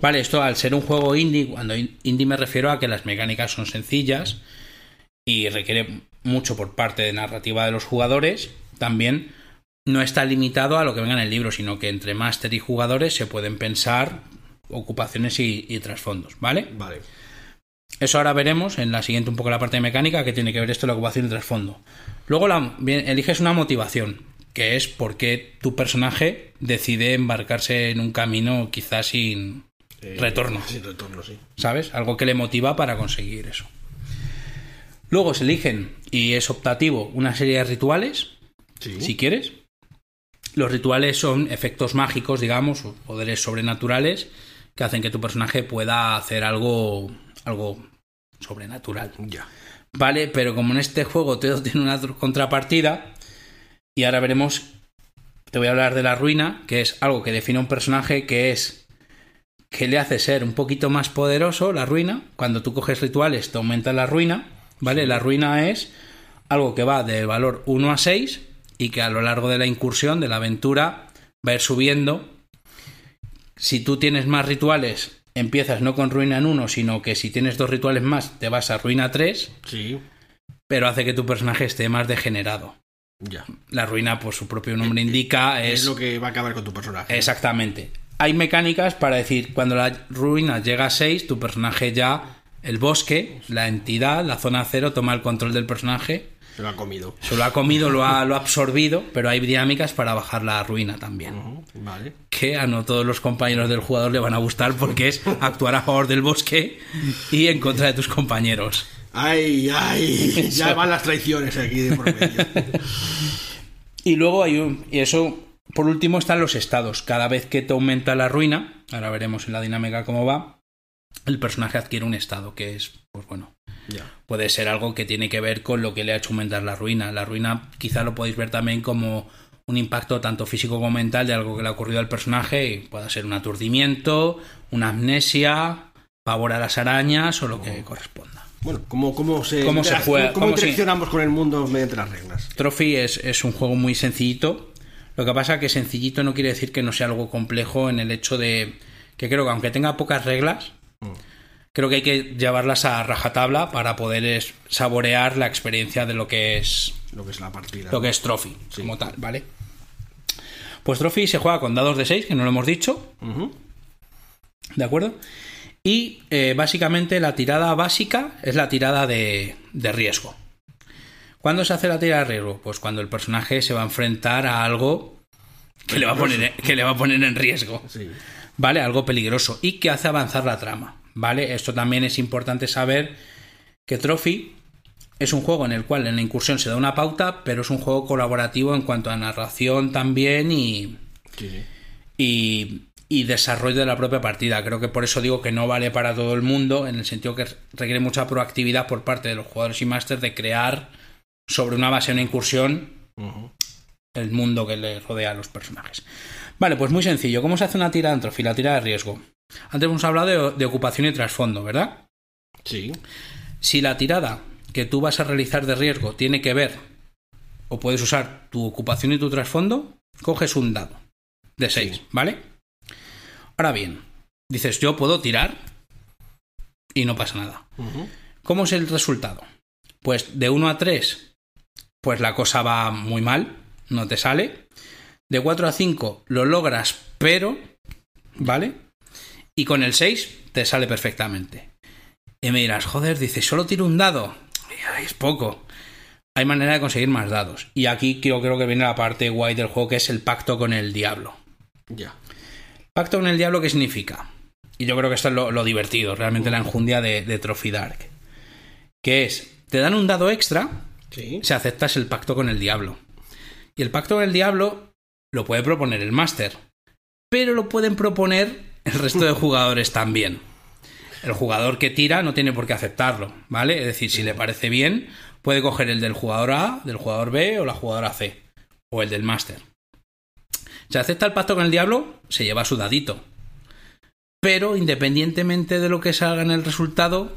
Vale, esto al ser un juego indie, cuando in- indie me refiero a que las mecánicas son sencillas y requiere mucho por parte de narrativa de los jugadores, también no está limitado a lo que venga en el libro, sino que entre máster y jugadores se pueden pensar ocupaciones y, y trasfondos, ¿vale? Vale. Eso ahora veremos en la siguiente un poco la parte de mecánica que tiene que ver esto la ocupación y trasfondo. Luego la, bien, eliges una motivación, que es por qué tu personaje decide embarcarse en un camino quizás sin Eh, retorno. Sin retorno, sí. ¿sabes? Algo que le motiva para conseguir eso. Luego se eligen, y es optativo, una serie de rituales, Sí. si quieres. Los rituales son efectos mágicos, digamos, o poderes sobrenaturales que hacen que tu personaje pueda hacer algo, algo sobrenatural. Ya. Vale, pero como en este juego todo tiene una contrapartida, y ahora veremos, te voy a hablar de la ruina, que es algo que define a un personaje que es que le hace ser un poquito más poderoso, la ruina. Cuando tú coges rituales te aumenta la ruina, ¿vale? La ruina es algo que va de valor 1 a 6 y que a lo largo de la incursión, de la aventura, va a ir subiendo. Si tú tienes más rituales, empiezas no con ruina en 1, sino que si tienes dos rituales más, te vas a ruina 3, Sí. pero hace que tu personaje esté más degenerado. Ya. La ruina, por su propio nombre indica, Es, es, lo que va a acabar con tu personaje. Exactamente. Hay mecánicas para decir, cuando la ruina llega a 6, tu personaje ya, el bosque, la entidad, la zona cero, toma el control del personaje. Se lo ha comido. Se lo ha comido, lo ha, lo ha absorbido, pero hay dinámicas para bajar la ruina también. Vale. Que a no todos los compañeros del jugador le van a gustar porque es actuar a favor del bosque y en contra de tus compañeros. Ay, ay. [laughs] Ya van las traiciones aquí de por medio. Y luego hay un. Y eso, por último, están los estados. Cada vez que te aumenta la ruina, ahora veremos en la dinámica cómo va, el personaje adquiere un estado, que es, pues bueno, puede ser algo que tiene que ver con lo que le ha hecho aumentar la ruina. La ruina quizá lo podéis ver también como un impacto tanto físico como mental de algo que le ha ocurrido al personaje, y pueda ser un aturdimiento, una amnesia, pavor a las arañas o lo que corresponda. Bueno, ¿cómo, cómo se, ¿Cómo se juega? ¿Cómo, ¿Cómo interaccionamos con el mundo mediante las reglas? Trophy es, es un juego muy sencillito. Lo que pasa que sencillito no quiere decir que no sea algo complejo en el hecho de que creo que aunque tenga pocas reglas, creo que hay que llevarlas a rajatabla para poder es- saborear la experiencia de lo que es Lo que es la partida. lo que es Trophy como tal, ¿vale? Pues Trophy se juega con dados de 6, que no lo hemos dicho. ¿de acuerdo? Y eh, básicamente la tirada básica es la tirada de, de riesgo. ¿Cuándo se hace la tirada de riesgo? Pues cuando el personaje se va a enfrentar a algo que le va a poner, que le va a poner en riesgo. Sí. ¿Vale? Algo peligroso y que hace avanzar la trama. ¿Vale? Esto también es importante saber que Trophy es un juego en el cual en la incursión se da una pauta, pero es un juego colaborativo en cuanto a narración también y, Sí, sí. y, y desarrollo de la propia partida. Creo que por eso digo que no vale para todo el mundo, en el sentido que requiere mucha proactividad por parte de los jugadores y másters de crear sobre una base de una incursión el mundo que le rodea a los personajes. Vale, pues muy sencillo. ¿Cómo se hace una tira de Trophy? La tira de riesgo. Antes hemos hablado de, de ocupación y trasfondo, ¿verdad? Sí. Si la tirada que tú vas a realizar de riesgo tiene que ver o puedes usar tu ocupación y tu trasfondo, coges un dado de 6, Sí. ¿vale? Ahora bien, dices, yo puedo tirar y no pasa nada. ¿Cómo es el resultado? Pues de 1 a 3, pues la cosa va muy mal, no te sale. De 4 a 5 lo logras, pero, ¿vale? Y con el 6 te sale perfectamente. Y me dirás, joder, dices, solo tiro un dado. Y, "Ay, es poco. Hay manera de conseguir más dados. Y aquí creo, creo que viene la parte guay del juego, que es el pacto con el diablo. Ya. Pacto con el diablo, ¿qué significa? Y yo creo que esto es lo, lo divertido, realmente la enjundia de, de Trophy Dark. Que es, te dan un dado extra Sí. si aceptas el pacto con el diablo. Y el pacto con el diablo lo puede proponer el máster, pero lo pueden proponer el resto de jugadores también. El jugador que tira no tiene por qué aceptarlo, ¿vale? Es decir, si le parece bien, puede coger el del jugador A, del jugador B o la jugadora C, o el del máster. Si acepta el pacto con el diablo, se lleva su dadito. Pero independientemente de lo que salga en el resultado,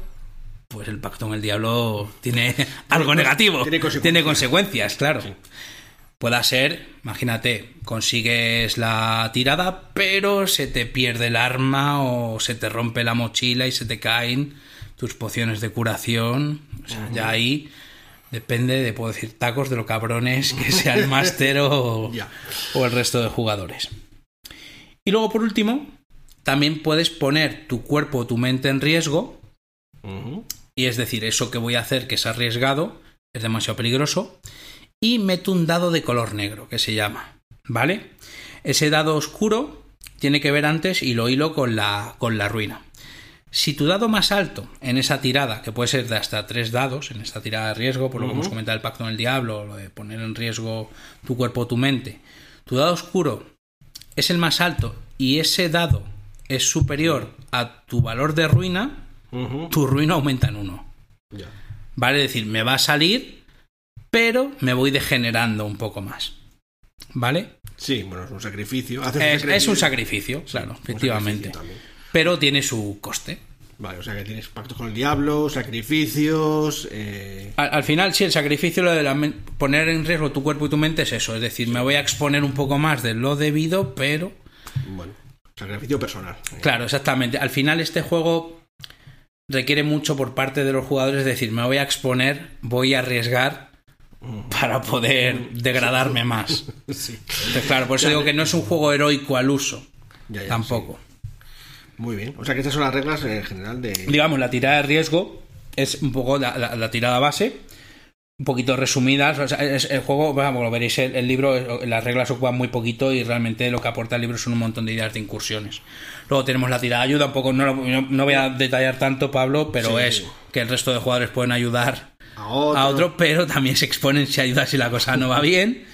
pues el pacto con el diablo tiene [laughs] algo negativo. tiene consecuencias. Tiene consecuencias, claro. Pueda ser, imagínate, consigues la tirada, pero se te pierde el arma o se te rompe la mochila y se te caen tus pociones de curación. O sea, ya ahí depende de, puedo decir, tacos de lo cabrones que sea el máster o, [laughs] o el resto de jugadores. Y luego, por último, también puedes poner tu cuerpo o tu mente en riesgo. Y es decir, eso que voy a hacer que es arriesgado, es demasiado peligroso, y meto un dado de color negro, que se llama, ¿vale? Ese dado oscuro tiene que ver antes y lo hilo con la, con la ruina. Si tu dado más alto en esa tirada, que puede ser de hasta tres dados, en esta tirada de riesgo, por lo que hemos comentado el pacto con el diablo, lo de poner en riesgo tu cuerpo o tu mente, tu dado oscuro es el más alto y ese dado es superior a tu valor de ruina, tu ruina aumenta en uno. Ya. ¿Vale? Es decir, me va a salir, pero me voy degenerando un poco más. ¿Vale? Sí, bueno, es un sacrificio. Es, es un sacrificio, claro, efectivamente. sacrificio. Pero tiene su coste. Vale, o sea que tienes pactos con el diablo, sacrificios. Eh... Al, al final, sí, el sacrificio, lo de la poner en riesgo tu cuerpo y tu mente es eso. Es decir, me voy a exponer un poco más de lo debido, pero. Bueno, sacrificio personal. Claro, exactamente. Al final, este juego requiere mucho por parte de los jugadores. Es decir, me voy a exponer, voy a arriesgar para poder degradarme más. Sí. Entonces, claro, por eso digo que no es un juego heroico al uso. Ya, ya, Tampoco. sí. Muy bien. O sea que estas son las reglas en general de. Digamos, la tirada de riesgo es un poco la, la- la tirada base, un poquito resumidas. O sea, es- el juego, vamos, lo veréis, el, el libro, eh, las reglas ocupan muy poquito y realmente lo que aporta el libro son un montón de ideas de incursiones. Luego tenemos la tirada de ayuda, un poco, no, no, no voy a detallar tanto, Pablo, pero Sí. es que el resto de jugadores pueden ayudar A otro. pero también se exponen si ayuda si la cosa no va bien.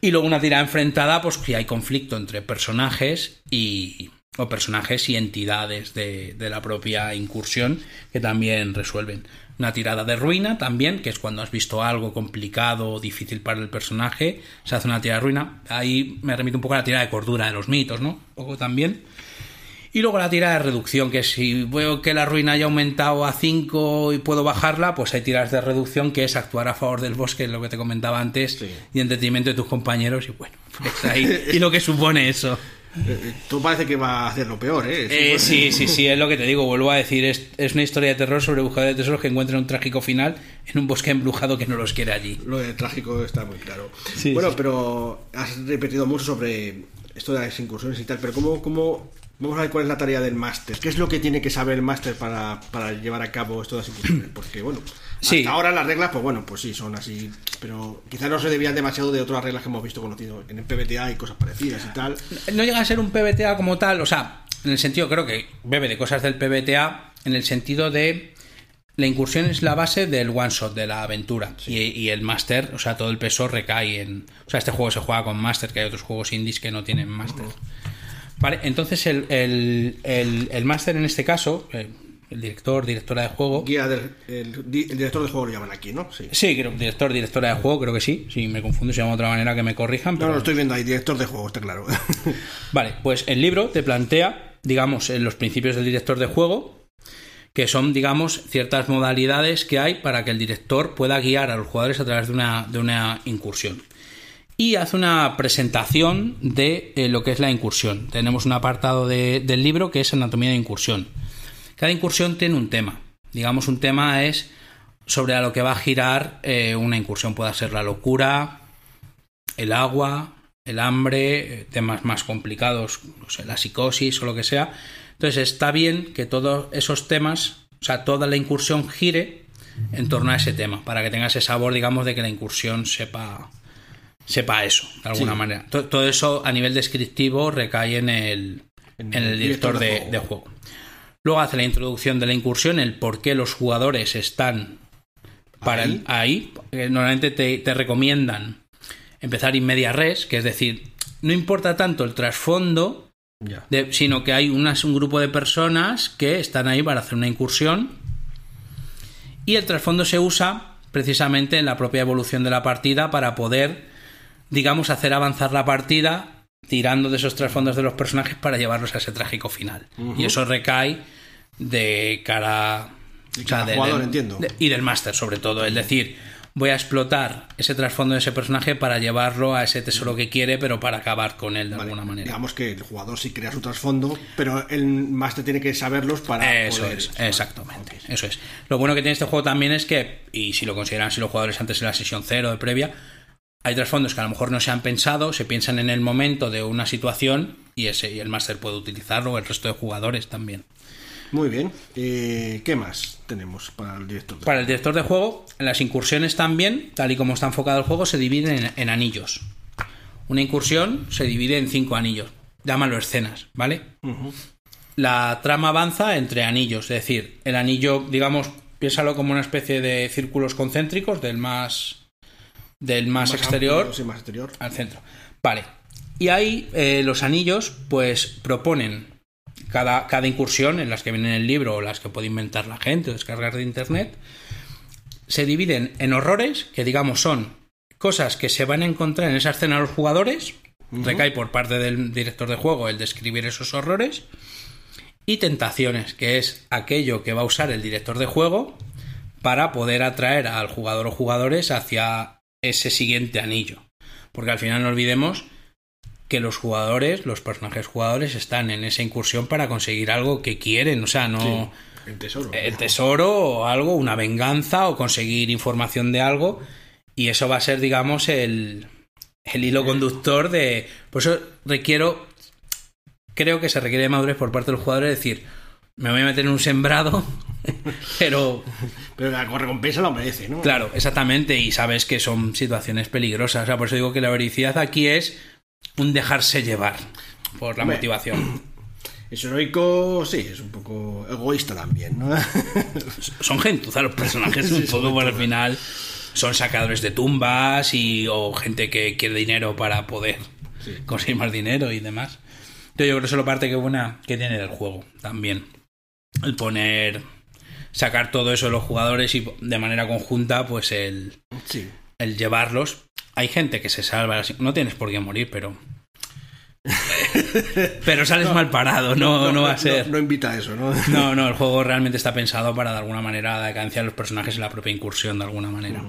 Y luego una tirada enfrentada, pues si hay conflicto entre personajes y. o personajes y entidades de, de la propia incursión que también resuelven. Una tirada de ruina también, que es cuando has visto algo complicado o difícil para el personaje, se hace una tirada de ruina. Ahí me remito un poco a la tirada de cordura de los mitos, ¿no? Un poco también. Y luego la tirada de reducción, que si veo que la ruina haya aumentado a 5 y puedo bajarla, pues hay tiradas de reducción, que es actuar a favor del bosque, lo que te comentaba antes, Sí. y en detrimento de tus compañeros, y bueno, pues ahí, [laughs] y lo que supone eso. Eh, Tú parece que va a hacer lo peor, ¿eh? Eh, sí, sí, sí, es lo que te digo, vuelvo a decir, es, es una historia de terror sobre buscadores de tesoros que encuentran un trágico final en un bosque embrujado que no los quiere allí. Lo de trágico está muy claro. Sí, bueno, sí. pero has repetido mucho sobre esto de las incursiones y tal, pero ¿cómo, cómo vamos a ver cuál es la tarea del máster? ¿Qué es lo que tiene que saber el máster para, para llevar a cabo esto de las incursiones? [clears throat] Porque, bueno, Sí. hasta ahora las reglas, pues bueno, pues sí, son así, pero quizás no se debían demasiado de otras reglas que hemos visto conocido en el PBTA y cosas parecidas y tal. no llega a ser un PBTA como tal, o sea, en el sentido, creo que bebe de cosas del PBTA, en el sentido de la incursión es la base del one shot, de la aventura. Y, y el máster, o sea, todo el peso recae en. O sea, este juego se juega con máster, que hay otros juegos indies que no tienen máster. Vale, entonces el, el, el, el máster en este caso, eh, el director, directora de juego. Guía del el, di- el director del juego lo llaman aquí, ¿no? Sí. Sí, creo, director, directora de juego, creo que sí. Si me confundo, se llama de otra manera que me corrijan. No, lo estoy viendo ahí, director de juego, está claro. [laughs] Vale, pues el libro te plantea, digamos, los principios del director de juego, que son, digamos, ciertas modalidades que hay para que el director pueda guiar a los jugadores a través de una, de una incursión. Y hace una presentación de eh, lo que es la incursión. Tenemos un apartado de- del libro que es Anatomía de Incursión. Cada incursión tiene un tema. Digamos, un tema es sobre a lo que va a girar eh, una incursión. Puede ser la locura, el agua, el hambre, eh, temas más complicados, no sé, la psicosis o lo que sea. Entonces está bien que todos esos temas, o sea, toda la incursión gire en torno a ese tema, para que tenga ese sabor, digamos, de que la incursión sepa sepa eso, de alguna Sí. manera. To- Todo eso a nivel descriptivo recae en el, en el director de, de juego. Luego hace la introducción de la incursión, el por qué los jugadores están para Ahí. ahí. Eh, Normalmente te, te recomiendan empezar in media res, que es decir, no importa tanto el trasfondo, Ya. de- sino que hay unas- un grupo de personas que están ahí para hacer una incursión y el trasfondo se usa precisamente en la propia evolución de la partida para poder, digamos, hacer avanzar la partida tirando de esos trasfondos de los personajes para llevarlos a ese trágico final. Y eso recae de cara... De cada jugador, entiendo. de- y del máster, sobre todo. Es decir, voy a explotar ese trasfondo de ese personaje para llevarlo a ese tesoro que quiere, pero para acabar con él de Vale, alguna manera. Digamos que el jugador sí crea su trasfondo, pero el máster tiene que saberlos para Eso poder... es, exactamente. Eso es. Lo bueno que tiene este juego también es que, y si lo consideran si los jugadores antes de la sesión cero de previa, hay trasfondos que a lo mejor no se han pensado, se piensan en el momento de una situación y ese y el máster puede utilizarlo, el resto de jugadores también. Muy bien. Eh, ¿Qué más tenemos para el director? Para el director de juego, las incursiones también, tal y como está enfocado el juego, se dividen en, en anillos. Una incursión se divide en cinco anillos. Llámalo escenas, ¿vale? La trama avanza entre anillos, es decir, el anillo, digamos, piénsalo como una especie de círculos concéntricos del más del más, exterior amplio, sí, más exterior. al centro. Vale. Y ahí eh, los anillos, pues proponen cada, cada incursión en las que viene en el libro o las que puede inventar la gente o descargar de internet. Se dividen en horrores, que digamos son cosas que se van a encontrar en esa escena los jugadores. Recae por parte del director de juego el describir esos horrores. Y tentaciones, que es aquello que va a usar el director de juego para poder atraer al jugador o jugadores hacia ese siguiente anillo. Porque al final no olvidemos que los jugadores, los personajes jugadores, están en esa incursión para conseguir algo que quieren. O sea, no El tesoro. el tesoro o algo, una venganza o conseguir información de algo. Y eso va a ser, digamos, el, el hilo conductor de... Por eso requiero... Creo que se requiere de madurez por parte del jugador, es decir, me voy a meter en un sembrado, [laughs] pero Pero la recompensa lo merece, ¿no? Claro, exactamente, y sabes que son situaciones peligrosas. O sea, por eso digo que la vericidad aquí es un dejarse llevar por la Hombre. motivación. [clears throat] Es heroico, sí, es un poco egoísta también, ¿no? [laughs] Son gentuza los personajes, un poco por el final. Son sacadores de tumbas y o gente que quiere dinero para poder conseguir más dinero y demás. Entonces yo creo que eso es la parte que buena que tiene del juego también. El poner sacar todo eso de los jugadores y de manera conjunta, pues el, sí. el llevarlos. Hay gente que se salva, no tienes por qué morir, pero. [laughs] pero sales mal parado, no, no, va a ser. No, invita a eso, ¿no? No, no, el juego realmente está pensado para de alguna manera decadenciar los personajes en la propia incursión, de alguna manera.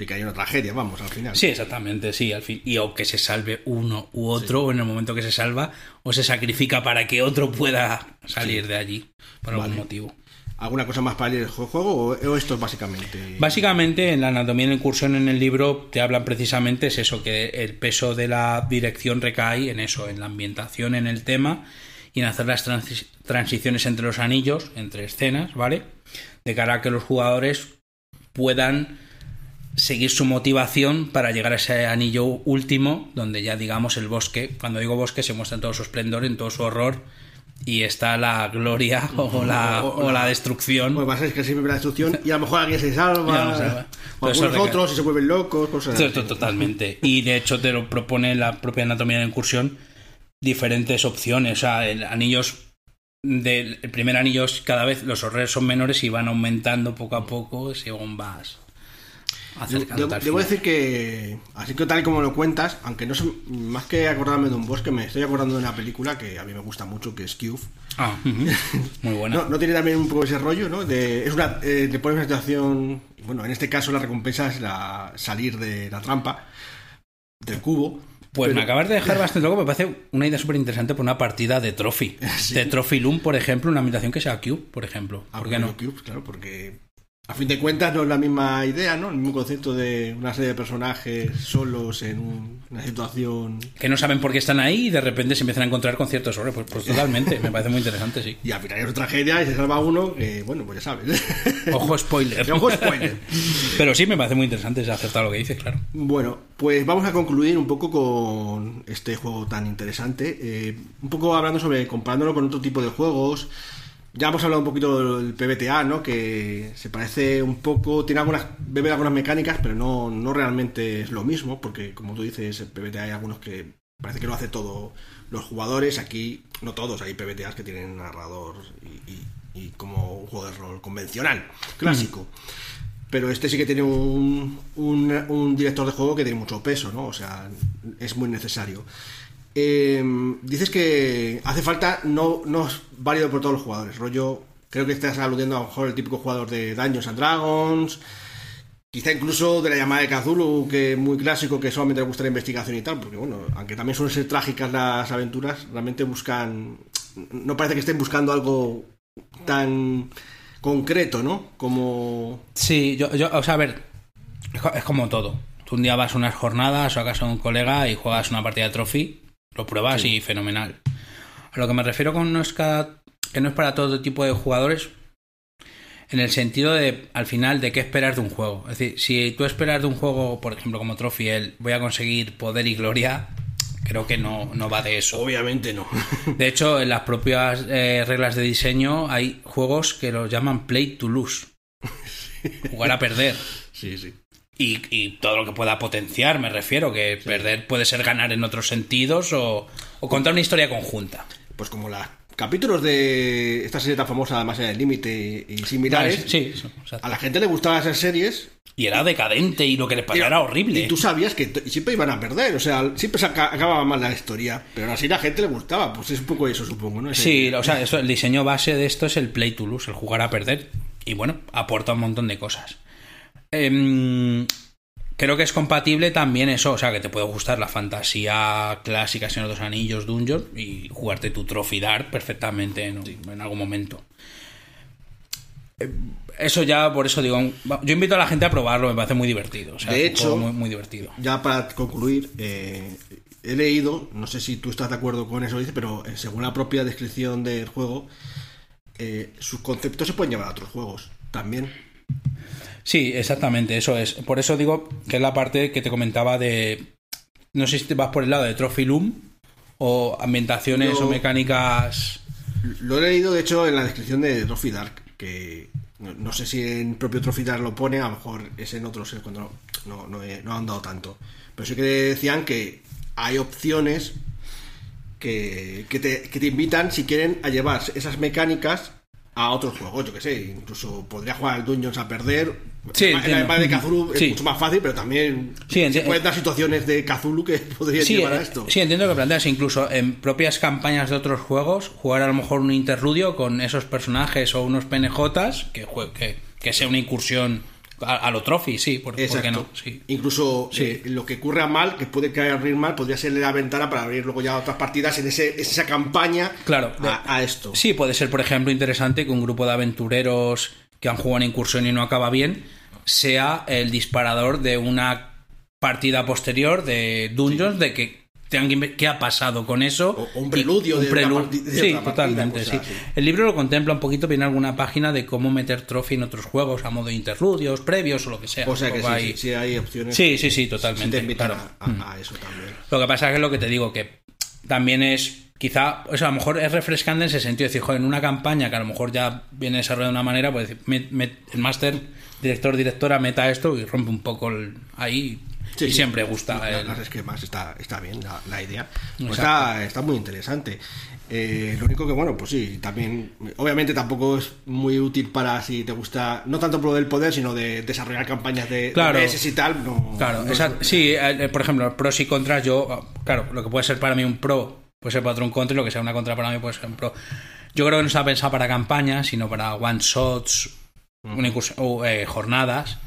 De que hay una tragedia, vamos, al final. Sí, exactamente, sí, al fin. Y o que se salve uno u otro, o en el momento que se salva, o se sacrifica para que otro pueda salir de allí, por algún motivo. ¿Alguna cosa más para el juego o, esto es básicamente? Básicamente, en la anatomía de la incursión en el libro te hablan precisamente es eso, que el peso de la dirección recae en eso, en la ambientación, en el tema y en hacer las transi- transiciones entre los anillos, entre escenas, ¿vale? De cara a que los jugadores puedan seguir su motivación para llegar a ese anillo último, donde ya digamos el bosque, cuando digo bosque se muestra en todo su esplendor, en todo su horror, y está la gloria [laughs] o la, O- o la la- destrucción. Pues a ser que siempre la destrucción y a lo mejor alguien se salva. Salva. O algunos otros y se vuelven locos, cosas así. Totalmente. Y de hecho te lo propone la propia anatomía de la incursión diferentes opciones. O sea, el anillos del el primer anillo es cada vez los horrores son menores y van aumentando poco a poco según vas Debo, debo decir que, así que tal y como lo cuentas, aunque no sé, más que acordarme de un bosque, me estoy acordando de una película que a mí me gusta mucho, que es Cube. Ah. [laughs] Muy buena. No, no tiene también un poco ese rollo, ¿no? De, es una, eh, te pones una situación, bueno, en este caso la recompensa es la, salir de la trampa, del cubo. Pues pero- me acabas de dejar [laughs] bastante loco. Me parece una idea súper interesante por una partida de Trophy. [laughs] De Trophy Loom, por ejemplo, una ambientación que sea Cube, por ejemplo. Ah, ¿Por qué bueno, no? Cube, claro, porque a fin de cuentas no es la misma idea, ¿no? El mismo concepto de una serie de personajes solos en un- una situación Que no saben por qué están ahí y de repente se empiezan a encontrar con ciertos horrores. Pues, pues totalmente. Me parece muy interesante, sí. [laughs] y al final es una tragedia y se salva uno, que bueno, pues ya sabes. [laughs] Ojo spoiler. Ojo spoiler. [laughs] Pero sí me parece muy interesante, es acertado lo que dices, claro. Bueno, pues vamos a concluir un poco con este juego tan interesante. eh, un poco hablando sobre, comparándolo con otro tipo de juegos. Ya hemos hablado un poquito del PBTA, ¿no? Que se parece un poco, tiene algunas, bebe algunas mecánicas, pero no, no realmente es lo mismo, porque como tú dices, el PBTA hay algunos que parece que lo hace todo los jugadores. Aquí, no todos, hay PBTAs que tienen narrador y, y- y como un juego de rol convencional, clásico. Pero este sí que tiene un, un, un director de juego que tiene mucho peso, ¿no? O sea, es muy necesario. Eh, dices que hace falta, no, no es válido por todos los jugadores. Rollo, creo que estás aludiendo a lo mejor el típico jugador de Dungeons and Dragons, quizá incluso de la llamada de Cthulhu, que es muy clásico, que solamente le gusta la investigación y tal, porque bueno, aunque también suelen ser trágicas las aventuras, realmente buscan, no parece que estén buscando algo tan concreto, ¿no? Como... Sí, yo, yo, o sea, a ver, es co- es como todo. Tú un día vas a unas jornadas o a casa de un colega y juegas una partida de trophy, lo pruebas y fenomenal. A lo que me refiero con no es cada- que no es para todo tipo de jugadores, en el sentido de, al final, de qué esperar de un juego. Es decir, si tú esperas de un juego, por ejemplo, como Trophy, el voy a conseguir poder y gloria, creo que no, no va de eso. Obviamente no. [laughs] De hecho, en las propias eh, reglas de diseño hay juegos que los llaman play to lose. [laughs] Jugar a perder. sí, sí. Y, y todo lo que pueda potenciar, me refiero, que perder puede ser ganar en otros sentidos o, o contar una historia conjunta. Pues como los capítulos de esta serie tan famosa, Más allá del límite y similares, Sí, a la gente le gustaban esas series Y era decadente y lo que les pasaba era horrible. Y tú sabías que siempre iban a perder, o sea, siempre se aca- acababa mal la historia, pero aún así a la gente le gustaba, pues es un poco eso, supongo, ¿no? Ese- Sí, o sea, eso, el diseño base de esto es el play to lose, el jugar a perder. Y bueno, aporta un montón de cosas. Em, creo que es compatible también eso, o sea, que te puede gustar la fantasía clásica, Señor de los Anillos, Dungeon, y jugarte tu Trophy Dark perfectamente en, en algún momento. Eh, Eso ya, por eso digo, yo invito a la gente a probarlo, me parece muy divertido. O sea, De hecho- muy, muy divertido. Ya para concluir, eh, he leído, no sé si tú estás de acuerdo con eso, dice, pero eh, según la propia descripción del juego, eh, sus conceptos se pueden llevar a otros juegos también. Sí, exactamente, eso es. Por eso digo que es la parte que te comentaba de. No sé si te vas por el lado de Trophy Loom o ambientaciones Yo- o mecánicas. Lo he leído, de hecho, en la descripción de Trophy Dark, que no, no sé si en propio Trophy Dark lo pone, a lo mejor es en otros, es cuando no, no, no, he- no han dado tanto. Pero sí que decían que hay opciones que, que, te, que te invitan, si quieren, a llevar esas mecánicas a otros juegos, yo que sé, incluso podría jugar al Dungeons a perder. Sí, en la de Cthulhu Sí. es mucho más fácil, pero también Sí, se pueden dar situaciones de Cthulhu que [laughs] podrían Sí, llevar a eh, esto. sí, entiendo que planteas incluso en propias campañas de otros juegos, jugar a lo mejor un interludio con esos personajes o unos PNJs que, que, que sea una incursión a, a lo Trophy, sí, ¿por, por qué no? Sí. Incluso Sí. eh, lo que ocurra mal, que puede caer abrir mal, podría ser la ventana para abrir luego ya otras partidas en ese, esa campaña Claro, de- a, a esto. Sí, puede ser, por ejemplo, interesante que un grupo de aventureros que han jugado una incursión y no acaba bien sea el disparador de una partida posterior de Dungeons de que tengan que ver qué ha pasado con eso. O- un preludio de prelu- de Sí, partida, totalmente, cosas sí. así. El libro lo contempla un poquito, viene alguna página de cómo meter trophy en otros juegos a modo de interludios, previos o lo que sea. o sea que sí, ahí. sí, sí hay opciones. Sí, sí, sí, totalmente, te claro. a, a- a eso también. Lo que pasa es que es lo que te digo, que también es, quizá, o sea, a lo mejor es refrescante en ese sentido, decir, joder, en una campaña que a lo mejor ya viene desarrollada de una manera, pues met- met- el máster, director, directora, meta esto y rompe un poco el, ahí Sí, y sí. siempre gusta. La- el- Los esquemas está, está bien la, la idea. Pues está, está muy interesante. Eh, lo único que, bueno, pues sí, también, obviamente tampoco es muy útil para si te gusta, no tanto por el poder, sino de desarrollar campañas de, Claro. de y tal. No, Claro, no es- sí, eh, por ejemplo, pros y contras, yo, claro, lo que puede ser para mí un pro puede ser para otro un contra y lo que sea una contra para mí un pro. Yo creo que no está pensado para campañas, sino para one shots, una incursión- o, eh, jornadas.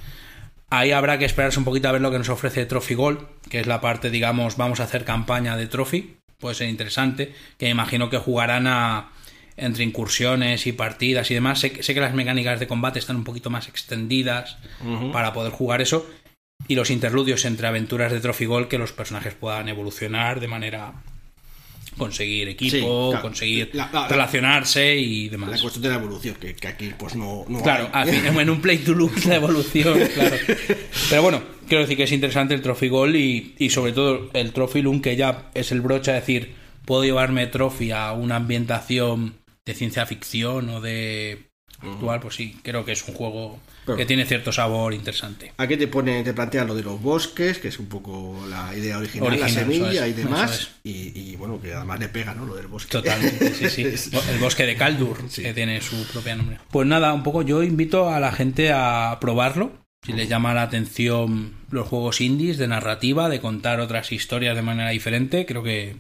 Ahí habrá que esperarse un poquito a ver lo que nos ofrece Trophy Gold, que es la parte, digamos, vamos a hacer campaña de Trophy. Puede ser interesante, que me imagino que jugarán a entre incursiones y partidas y demás. Sé, que- sé que las mecánicas de combate están un poquito más extendidas para poder jugar eso. Y los interludios entre aventuras de Trophy Gold que los personajes puedan evolucionar de manera conseguir equipo, Sí, claro. conseguir La- la- la- relacionarse y La demás. cuestión de la evolución, que, que aquí pues no, no Claro, hay. en un play to lose la evolución, [laughs] claro. Pero bueno, quiero decir que es interesante el Trophy Gold y, y sobre todo el Trophy Loom, que ya es el broche a decir, puedo llevarme Trophy a una ambientación de ciencia ficción o de actual, pues sí, creo que es un juego Pero- que tiene cierto sabor interesante. Aquí te pone, te plantean lo de los bosques, que es un poco la idea original, Original, la semilla es, y demás. Y, y, bueno, que además le pega, ¿no? Lo del bosque. Totalmente, sí, sí. [laughs] El bosque de Caldur, Sí. que tiene su propio nombre. Pues nada, un poco yo invito a la gente a probarlo. Si les llama la atención los juegos indies de narrativa, de contar otras historias de manera diferente, creo que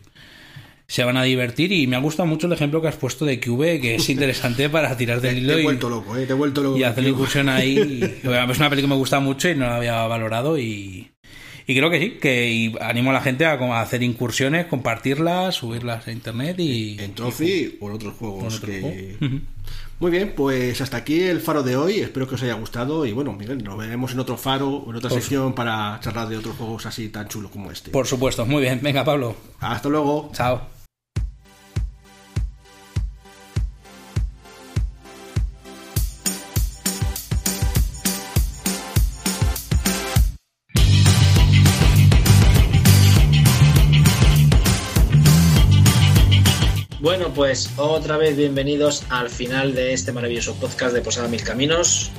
se van a divertir. Y me ha gustado mucho el ejemplo que has puesto de Cube, que es interesante para tirar Te, del te hilo he y, vuelto loco, ¿eh? Te he vuelto loco. y hacer la incursión ahí. [laughs] Y, bueno, es una película que me gusta mucho y no la había valorado y, y creo que sí, que y animo a la gente a, hacer incursiones, compartirlas, subirlas a internet y... En Trophy o en otros juegos. otro que- juego. Muy bien, pues hasta aquí el faro de hoy. Espero que os haya gustado. Y bueno, Miguel, nos veremos en otro faro o en otra Por sección para charlar de otros juegos así tan chulos como este. Por supuesto, muy bien. Venga, Pablo. Hasta luego. Chao. Bueno, pues otra vez bienvenidos al final de este maravilloso podcast de Posada Mil Caminos.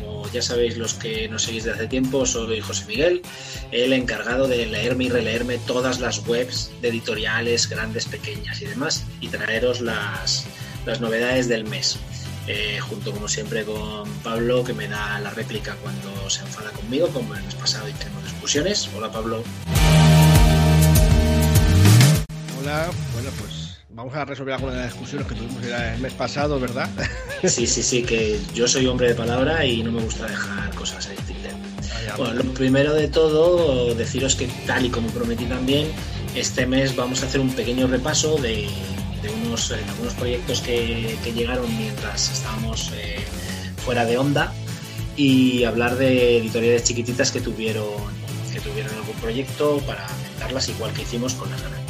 Como ya sabéis los que nos seguís de hace tiempo, soy José Miguel, el encargado de leerme y releerme todas las webs de editoriales, grandes, pequeñas y demás, y traeros las, las novedades del mes. Eh, junto como siempre con Pablo, que me da la réplica cuando se enfada conmigo, como el mes pasado y tenemos discusiones. Hola Pablo. Hola, bueno, pues vamos a resolver algunas de las discusiones que tuvimos el mes pasado, ¿verdad? [laughs] Sí, sí, sí, que yo soy hombre de palabra y no me gusta dejar cosas en el tintero. Bueno, lo primero de todo, deciros que tal y como prometí también, este mes vamos a hacer un pequeño repaso de, de unos, eh, de algunos proyectos que, que llegaron mientras estábamos eh, fuera de onda y hablar de editoriales chiquititas que tuvieron, que tuvieron algún proyecto para aumentarlas igual que hicimos con las grandes.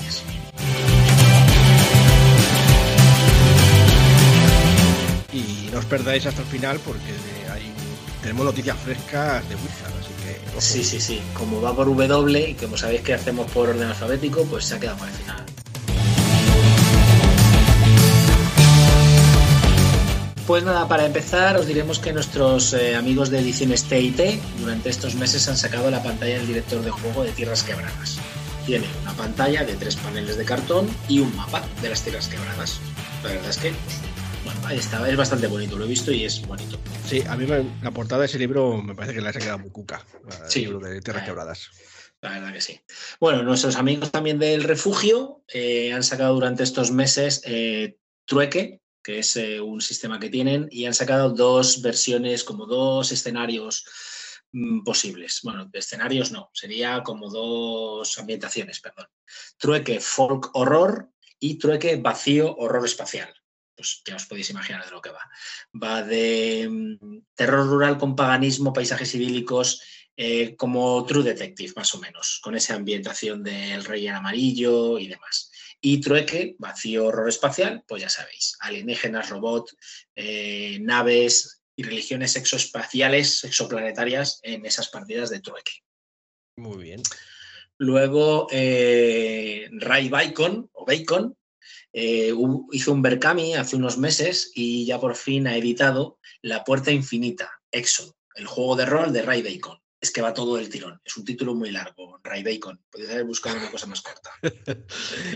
No os perdáis hasta el final porque hay, tenemos noticias frescas de Wizard, así que... ojo. Sí, sí, sí. Como va por W y como sabéis que hacemos por orden alfabético, pues se ha quedado para el final. Pues nada, para empezar os diremos que nuestros eh, amigos de Ediciones TIT durante estos meses han sacado la pantalla del director de juego de Tierras Quebradas. Tiene una pantalla de tres paneles de cartón y un mapa de las Tierras Quebradas. La verdad es que, está, es bastante bonito, lo he visto y es bonito. Sí, a mí me- la portada de ese libro me parece que le ha quedado muy cuca. El Sí. libro de Tierras Eh, Quebradas. La verdad que sí. Bueno, nuestros amigos también del refugio eh, han sacado durante estos meses eh, Trueque, que es eh, un sistema que tienen, y han sacado dos versiones, como dos escenarios mm, posibles. Bueno, de escenarios no, sería como dos ambientaciones, perdón. Trueque folk horror y Trueque vacío horror espacial. Pues ya os podéis imaginar de lo que va. Va de mm, terror rural con paganismo, paisajes idílicos, eh, como True Detective, más o menos, con esa ambientación del rey en amarillo y demás. Y Trueque, vacío horror espacial, pues ya sabéis, alienígenas, robot, eh, naves y religiones exoespaciales, exoplanetarias en esas partidas de Trueque. Muy bien. Luego, eh, Ray Bacon, o Bacon, eh, hizo un Berkami hace unos meses y ya por fin ha editado La Puerta Infinita, Éxodo, el juego de rol de Ray Bacon. Es que va todo el tirón. Es un título muy largo, Ray Bacon. Podéis haber buscado una cosa más corta. [laughs]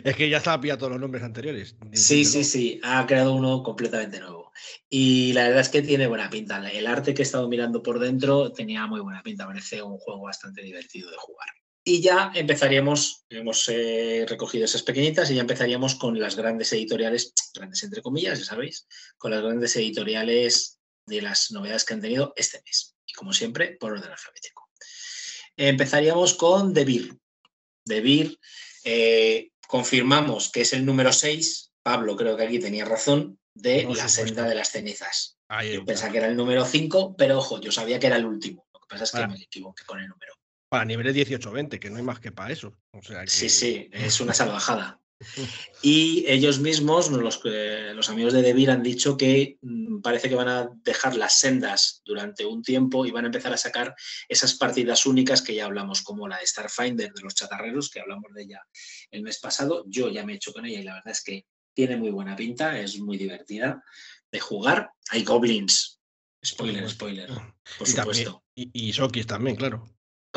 es que ya estaba pillado todos los nombres anteriores. Sí, sí, sí. Ha creado uno completamente nuevo. Y la verdad es que tiene buena pinta. El arte que he estado mirando por dentro tenía muy buena pinta. Parece un juego bastante divertido de jugar. Y ya empezaríamos, hemos eh, recogido esas pequeñitas y ya empezaríamos con las grandes editoriales, grandes entre comillas, ya sabéis, con las grandes editoriales de las novedades que han tenido este mes. Y como siempre, por orden alfabético. Empezaríamos con. The Beer, eh, confirmamos que es el número 6. Pablo creo que aquí tenía razón, de La supuesto. senda de las cenizas. Ahí Yo pensaba que era el número 5, pero ojo, yo sabía que era el último. Lo que pasa es que me equivoqué con el número. Para niveles 18-20, que no hay más que para eso. O sea que- Sí, sí, [laughs] es una salvajada. Y ellos mismos, los, los amigos de Devir, han dicho que mm, parece que van a dejar las sendas durante un tiempo y van a empezar a sacar esas partidas únicas que ya hablamos, como la de Starfinder de los chatarreros, que hablamos de ella el mes pasado. Yo ya me he hecho con ella y la verdad es que tiene muy buena pinta, es muy divertida de jugar. Hay goblins. Spoiler, spoiler. Por Y también- supuesto. Y, y Sokis también, claro.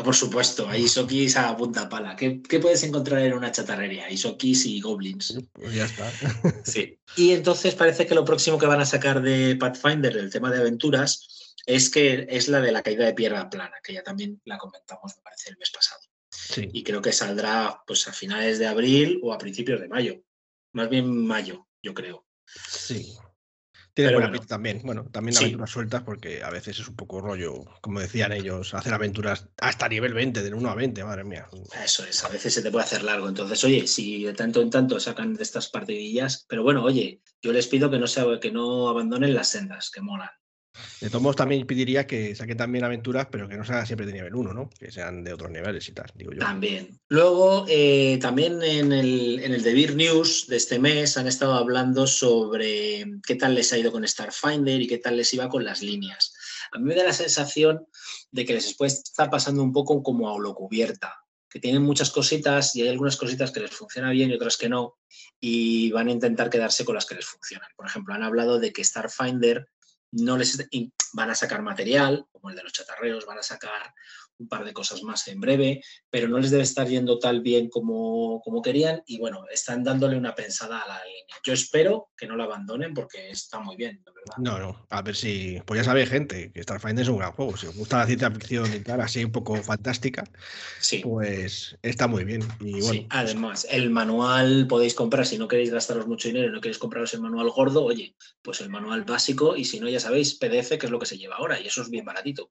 Por supuesto, hay Isokis a punta pala. ¿Qué, qué puedes encontrar en una chatarrería? Isokis y goblins. Pues ya está. [laughs] Sí. Y entonces parece que lo próximo que van a sacar de Pathfinder, del tema de aventuras, es que es la de la caída de piedra plana, que ya también la comentamos, me parece, el mes pasado. Sí. Y creo que saldrá pues a finales de abril o a principios de mayo. Más bien mayo, yo creo. Sí. Tiene Pero buena bueno. pinta también. Bueno, también Sí. aventuras sueltas porque a veces es un poco rollo, como decían ellos, hacer aventuras hasta nivel 20, del 1 a 20, madre mía. Eso es, a veces se te puede hacer largo. Entonces, oye, si de tanto en tanto sacan de estas partidillas, pero bueno, oye, yo les pido que no, se, que no abandonen las sendas, que molan. De todos modos, también pediría que saquen también aventuras, pero que no sean siempre de nivel 1, ¿no? Que sean de otros niveles y tal, digo yo. También. Luego, eh, también en el, en el The Beer News de este mes han estado hablando sobre qué tal les ha ido con Starfinder y qué tal les iba con las líneas. A mí me da la sensación de que les estar pasando un poco como a lo cubierta, que tienen muchas cositas y hay algunas cositas que les funciona bien y otras que no, y van a intentar quedarse con las que les funcionan. Por ejemplo, han hablado de que Starfinder no les van a sacar material, como el de los chatarreos, van a sacar un par de cosas más en breve, pero no les debe estar yendo tal bien como, como querían y bueno, están dándole una pensada a la línea. Yo espero que no la abandonen porque está muy bien, de verdad. No, no, a ver si. Pues ya sabéis, gente, que Starfinder es un gran juego. Si os gusta la ciencia ficción y tal, así un poco fantástica, Sí. pues está muy bien. Y bueno, Sí, además, el manual podéis comprar, si no queréis gastaros mucho dinero y no queréis compraros el manual gordo, oye, pues el manual básico y si no, ya sabéis, PDF, que es lo que se lleva ahora y eso es bien baratito.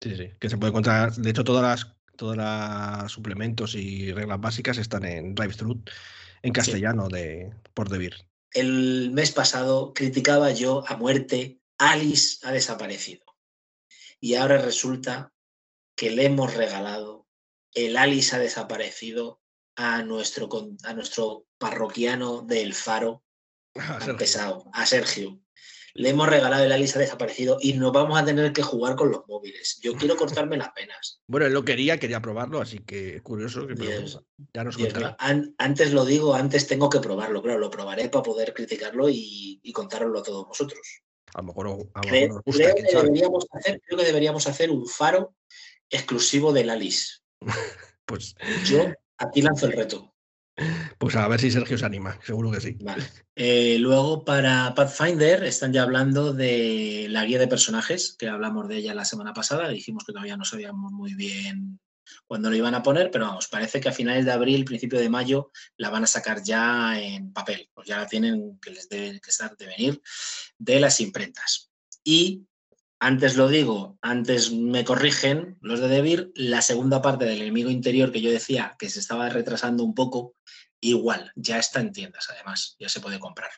Sí, sí, que se puede encontrar. De hecho, todas las, todas las suplementos y reglas básicas están en DriveThru en castellano de por Debir. El mes pasado criticaba yo a muerte, Alice ha desaparecido. Y ahora resulta que le hemos regalado, el Alice ha desaparecido a nuestro, con- a nuestro parroquiano del Faro, [laughs] pesado, a Sergio. Le hemos regalado el Alice ha desaparecido y nos vamos a tener que jugar con los móviles. Yo quiero [laughs] cortarme las penas. Bueno, él lo quería, quería probarlo, así que es curioso que ya nos an- antes lo digo, antes tengo que probarlo, claro, lo probaré para poder criticarlo y, y contároslo a todos vosotros. A lo mejor, a lo mejor Creo, nos gusta, creo quién que deberíamos hacer, creo que deberíamos hacer un faro exclusivo del Alice. [laughs] Pues, Yo aquí lanzo el reto. Pues a ver si Sergio se anima, seguro que sí. Vale. Eh, luego para Pathfinder están ya hablando de la guía de personajes, que hablamos de ella la semana pasada. Dijimos que todavía no sabíamos muy bien cuándo lo iban a poner, pero vamos, parece que a finales de abril, principio de mayo, la van a sacar ya en papel. Pues ya la tienen que les debe que estar de venir de las imprentas. Y antes lo digo, antes me corrigen los de Debir, la segunda parte del enemigo interior que yo decía que se estaba retrasando un poco, igual, ya está en tiendas además, ya se puede comprar.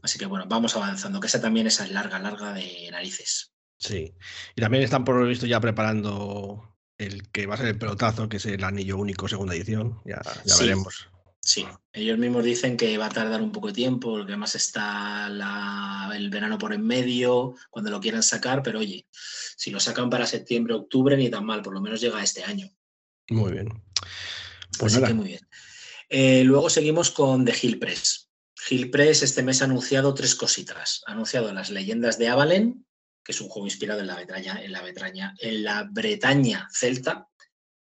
Así que bueno, vamos avanzando, que esa también es larga, larga de narices. Sí. Y también están por lo visto ya preparando el que va a ser el pelotazo, que es el anillo único segunda edición. Ya, ya Sí. veremos. Sí, ellos mismos dicen que va a tardar un poco de tiempo, porque además está la- el verano por en medio, cuando lo quieran sacar, pero oye, si lo sacan para septiembre, octubre, ni tan mal, por lo menos llega este año. Muy bien. Pues Así nada. que muy bien. Eh, luego seguimos con The Hill Press. Hill Press este mes ha anunciado tres cositas. Ha anunciado las leyendas de Avalen, que es un juego inspirado en la Bretaña, en la Bretaña, en la Bretaña celta.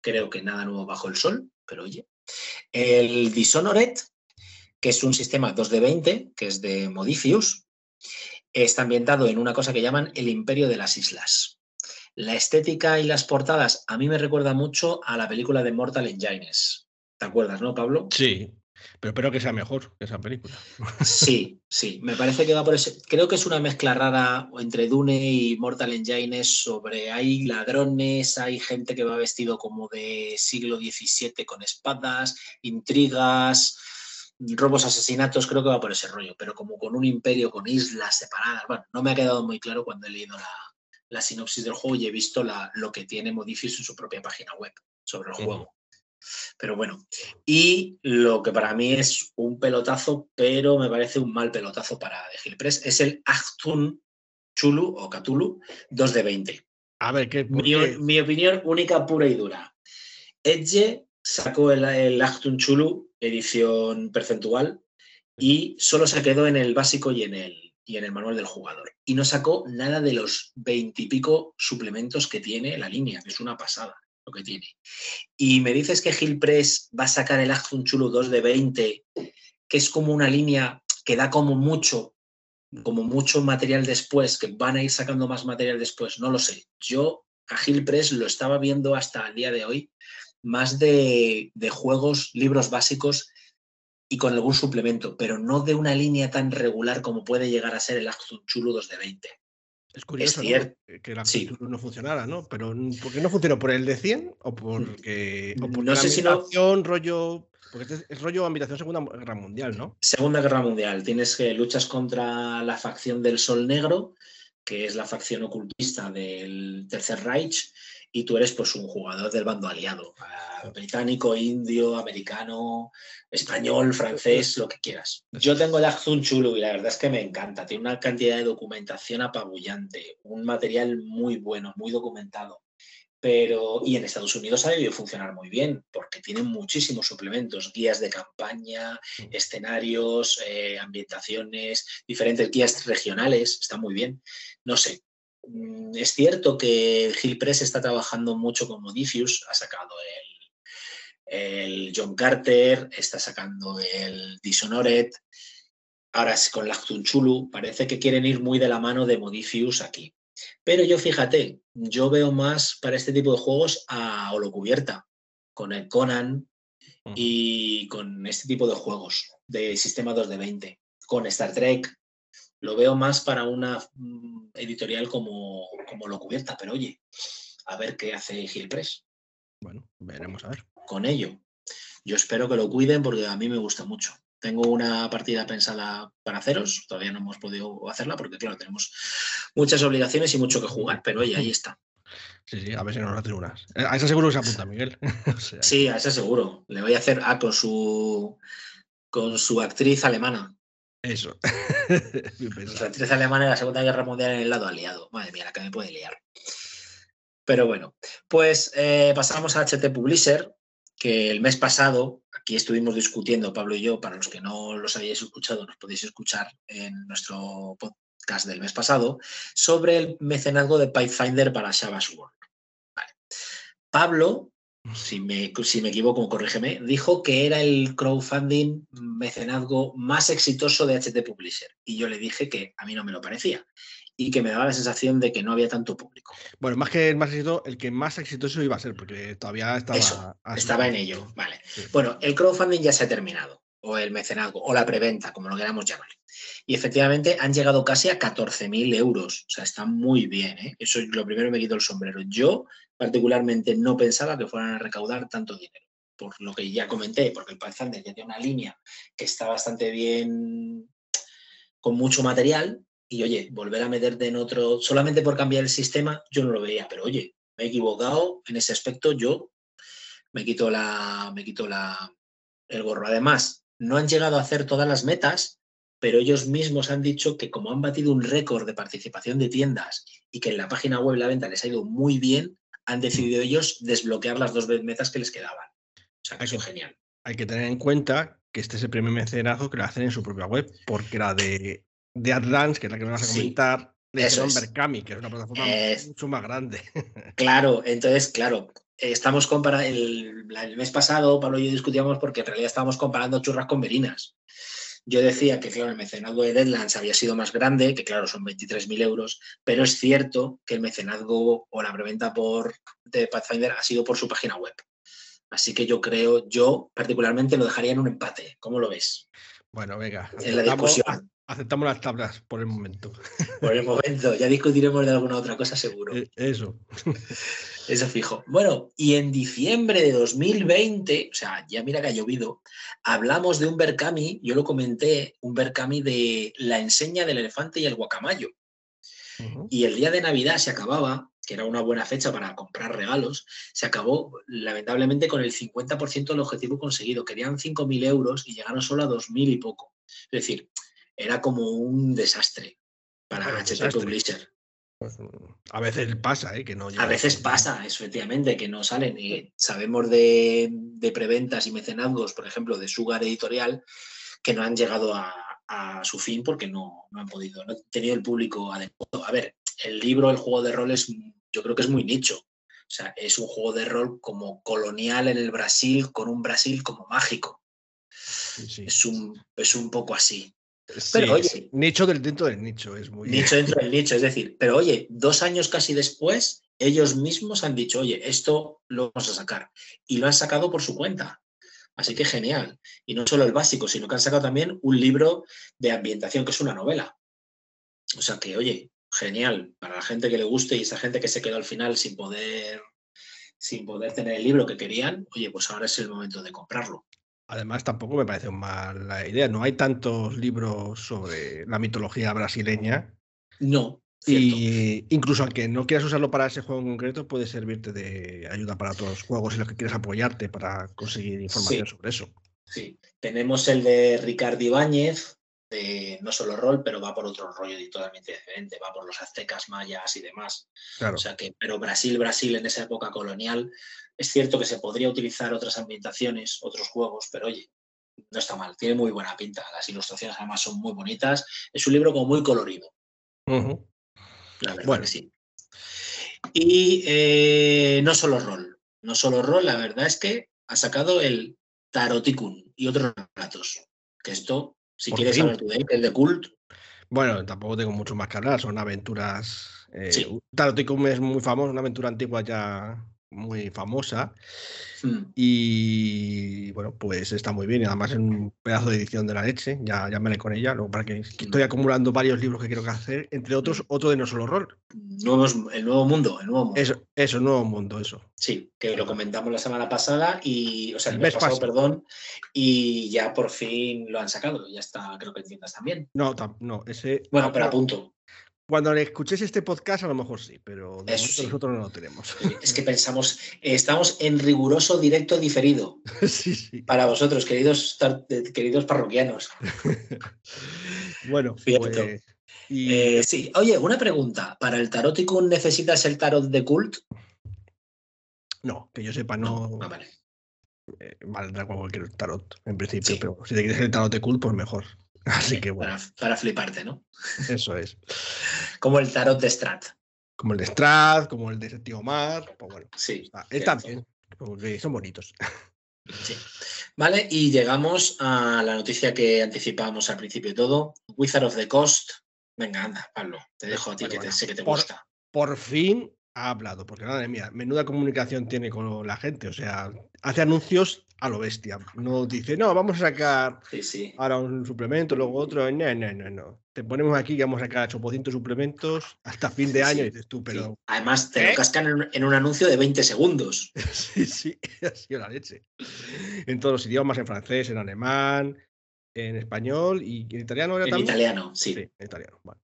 Creo que nada nuevo bajo el sol, pero oye. El Dishonored, que es un sistema 2 de 20, que es de Modifius. Está ambientado en una cosa que llaman el Imperio de las Islas. La estética y las portadas a mí me recuerda mucho a la película de Mortal Engines. ¿Te acuerdas, no, Pablo? Sí, pero espero que sea mejor que esa película. Sí, sí, me parece que va por ese. Creo que es una mezcla rara entre Dune y Mortal Engines sobre hay ladrones, hay gente que va vestido como de siglo XVII con espadas, intrigas, robos, asesinatos, creo que va por ese rollo, pero como con un imperio, con islas separadas. Bueno, no me ha quedado muy claro cuando he leído la, la sinopsis del juego y he visto la, lo que tiene Modifius en su propia página web sobre el juego. Pero bueno, y lo que para mí es un pelotazo, pero me parece un mal pelotazo para The Hill Press, es el Actun Chulu o Cthulhu 2 de 20. A ver, ¿qué? Mi, qué? mi opinión única, pura y dura. Edge sacó el, el Actun Chulu edición percentual y solo se quedó en el básico y en el, y en el manual del jugador. Y no sacó nada de los veintipico suplementos que tiene la línea, que es una pasada lo que tiene. Y me dices que Gil Press va a sacar el Axun Chulo 2 de 20, que es como una línea que da como mucho, como mucho material después, que van a ir sacando más material después, no lo sé. Yo a Gil Press lo estaba viendo hasta el día de hoy más de, de juegos, libros básicos y con algún suplemento, pero no de una línea tan regular como puede llegar a ser el Axun Chulo 2 de 20. Es curioso Es ¿no? que la sí. No funcionara, ¿no? Pero ¿por qué no funcionó? ¿Por el de 100 o porque, o porque No la sé si no- rollo... Porque este es rollo ambientación Segunda Guerra Mundial, ¿no? Segunda Guerra Mundial, tienes que luchas contra la facción del Sol Negro, que es la facción ocultista del Tercer Reich, y tú eres pues un jugador del bando aliado, británico, indio, americano, español, francés, lo que quieras. Yo tengo el Axun Chulu y la verdad es que me encanta, tiene una cantidad de documentación apabullante, un material muy bueno, muy documentado. Pero, y en Estados Unidos ha debido funcionar muy bien, porque tienen muchísimos suplementos, guías de campaña, escenarios, eh, ambientaciones, diferentes guías regionales, está muy bien. No sé. Mm, Es cierto que Gil Press está trabajando mucho con Modifius, ha sacado el, el John Carter, está sacando el Dishonored, ahora es con Lactun Chulu, parece que quieren ir muy de la mano de Modifius aquí. Pero yo fíjate, yo veo más para este tipo de juegos a Holocubierta, con el Conan, y con este tipo de juegos de sistema 2 de 20. Con Star Trek lo veo más para una mm, editorial como, como lo cubierta, pero oye, a ver qué hace Gil Press Bueno, veremos a ver. con ello. Yo espero que lo cuiden porque a mí me gusta mucho. Tengo una partida pensada para haceros, todavía no hemos podido hacerla porque, claro, tenemos muchas obligaciones y mucho que jugar, pero oye, ahí está. Sí, sí, a ver si nos hacen unas. Eh, A esa seguro que se apunta, Miguel. [laughs] O sea, Sí, a ese seguro. Le voy a hacer ah, con su con su actriz alemana. Eso. [laughs] Pensado. actriz alemana en la Segunda Guerra Mundial en el lado aliado. Madre mía, la que me puede liar. Pero bueno, pues eh, pasamos a HT Publisher, que el mes pasado, aquí estuvimos discutiendo, Pablo y yo, para los que no los habéis escuchado, nos podéis escuchar en nuestro podcast del mes pasado, sobre el mecenazgo de Pathfinder para Shabba's World. Vale. Pablo, si me, si me equivoco, corrígeme, dijo que era el crowdfunding mecenazgo más exitoso de HT Publisher. Y yo le dije que a mí no me lo parecía y que me daba la sensación de que no había tanto público. Bueno, más que el más exitoso, el que más exitoso iba a ser, porque todavía estaba. Eso, Estaba en ello, vale. Sí. Bueno, el crowdfunding ya se ha terminado, o el mecenazgo, o la preventa, como lo queramos llamar. Y efectivamente han llegado casi a 14.000 euros. O sea, está muy bien. ¿eh? Eso es lo primero me quito el sombrero. Yo, particularmente, no pensaba que fueran a recaudar tanto dinero. Por lo que ya comenté, porque el Pathfinder ya tiene una línea que está bastante bien, con mucho material. Y oye, volver a meterte en otro, solamente por cambiar el sistema, yo no lo veía. Pero oye, me he equivocado en ese aspecto. Yo me quito la, me quito la, el gorro. Además, no han llegado a hacer todas las metas, pero ellos mismos han dicho que como han batido un récord de participación de tiendas y que en la página web la venta les ha ido muy bien, han decidido ellos desbloquear las dos metas que les quedaban. O sea, que eso es genial. Hay que tener en cuenta que este es el primer mecenazo que lo hacen en su propia web, porque la de, de Advance, que es la que me vas a Sí, comentar, hicieron es. Berkami, que es una plataforma Es- mucho más grande. [laughs] Claro, entonces, claro, eh, estamos comparando, el, mes pasado Pablo y yo discutíamos porque en realidad estábamos comparando churras con merinas. Yo decía que, claro, el mecenazgo de Deadlands había sido más grande, que claro, son 23.000 euros, pero es cierto que el mecenazgo o la preventa por, de Pathfinder ha sido por su página web. Así que yo creo, yo particularmente lo dejaría en un empate. ¿Cómo lo ves? Bueno, venga, En la discusión. Aceptamos las tablas por el momento. [laughs] Por el momento, ya discutiremos de alguna otra cosa seguro. Eh, Eso. [laughs] Eso fijo. Bueno, y en diciembre de 2020, o sea, ya mira que ha llovido, hablamos de un Berkami, yo lo comenté, un Berkami de la enseña del elefante y el guacamayo. Y el día de Navidad se acababa, que era una buena fecha para comprar regalos, se acabó lamentablemente con el 50% del objetivo conseguido. Querían 5.000 euros y llegaron solo a 2.000 y poco. Es decir, era como un desastre para Bueno, HT. Publisher. Pues, a veces pasa, ¿eh? Que no A veces pasa, efectivamente, que no salen. Y sabemos de, de preventas y mecenazgos, por ejemplo, de Sugar Editorial, que no han llegado a, a su fin porque no, no, han podido, no han tenido el público adecuado. A ver, el libro, el juego de rol es, yo creo que es muy nicho. O sea, es un juego de rol como colonial en el Brasil, con un Brasil como mágico. Sí. Es, un, es un poco así. Pero oye, nicho del dentro del nicho es muy nicho dentro del nicho, es decir, pero oye, dos años casi después, ellos mismos han dicho, oye, esto lo vamos a sacar y lo han sacado por su cuenta. Así que genial. Y no solo el básico, sino que han sacado también un libro de ambientación, que es una novela. O sea que, oye, genial para la gente que le guste y esa gente que se quedó al final sin poder sin poder tener el libro que querían, oye, pues ahora es el momento de comprarlo. Además, tampoco me parece mala idea. No hay tantos libros sobre la mitología brasileña. No. Y incluso aunque no quieras usarlo para ese juego en concreto, puede servirte de ayuda para los juegos en los que quieres apoyarte para conseguir información sí. sobre eso. Sí. Tenemos el de Ricardo Ibáñez, de no solo rol, pero va por otro rollo totalmente diferente, va por los aztecas, mayas y demás. Claro. O sea que, pero Brasil, Brasil en esa época colonial, es cierto que se podría utilizar otras ambientaciones, otros juegos, pero oye, no está mal, tiene muy buena pinta. Las ilustraciones además son muy bonitas. Es un libro como muy colorido. Uh -huh. La verdad bueno. que sí. Y eh, no solo rol, no solo rol, la verdad es que ha sacado el Taroticum y otros relatos. Que esto, si Por quieres saber tu de el de Cult, Bueno, tampoco tengo mucho más que hablar, son aventuras. Eh, Sí. Es muy famoso, una aventura antigua ya muy famosa. mm, Y bueno, pues está muy bien. Y además es un pedazo de edición de la leche. Ya, ya me haré con ella. Lo para que, que estoy acumulando varios libros que quiero que hacer. Entre otros, otro de No Solo Rol. nuevos, el nuevo mundo, el nuevo mundo. Eso, eso, Nuevo Mundo, eso. Sí, que lo comentamos la semana pasada y, o sea, el El mes mes pasado, pasado. perdón, y ya por fin lo han sacado. Ya está, creo que en tiendas también. No, no, ese. Bueno, pero a punto. Cuando le escuches este podcast, a lo mejor sí, pero de sí. nosotros no lo tenemos. Es que pensamos, eh, estamos en riguroso directo diferido [laughs] sí, sí. para vosotros, queridos, eh, queridos parroquianos. [laughs] Bueno, Cierto. pues. Y Eh, sí, oye, una pregunta. ¿Para el Taroticum necesitas el tarot de cult? no, que yo sepa, no. Ah, vale. eh, valdrá cualquier tarot, en principio, Sí. pero si te quieres el tarot de cool, pues mejor. Así Sí, que bueno, para, para fliparte, ¿no? eso es. [laughs] Como el tarot de Strat. Como el de Strad, como el de Tío Mar, pues bueno, Sí. está, está cierto. bien, porque son bonitos. Sí. Vale, y llegamos a la noticia que anticipábamos al principio de todo. Wizard of the Coast. Venga, anda, Pablo, te dejo a ti Bueno, que te, bueno. sé que te Por- gusta. Por fin ha hablado, porque madre mía, menuda comunicación tiene con la gente, o sea, hace anuncios a lo bestia. No dice, no, vamos a sacar Sí, sí. ahora un suplemento, luego otro, no, no, no, no. Te ponemos aquí que vamos a sacar 800 suplementos hasta fin de Sí, año y dices tú, pero Además, te ¿Eh? lo cascan en, en un anuncio de 20 segundos. [laughs] Sí, sí, ha sido la leche. En todos los idiomas, en francés, en alemán, en español y en italiano era En también. italiano, sí. Sí, en italiano. Vale.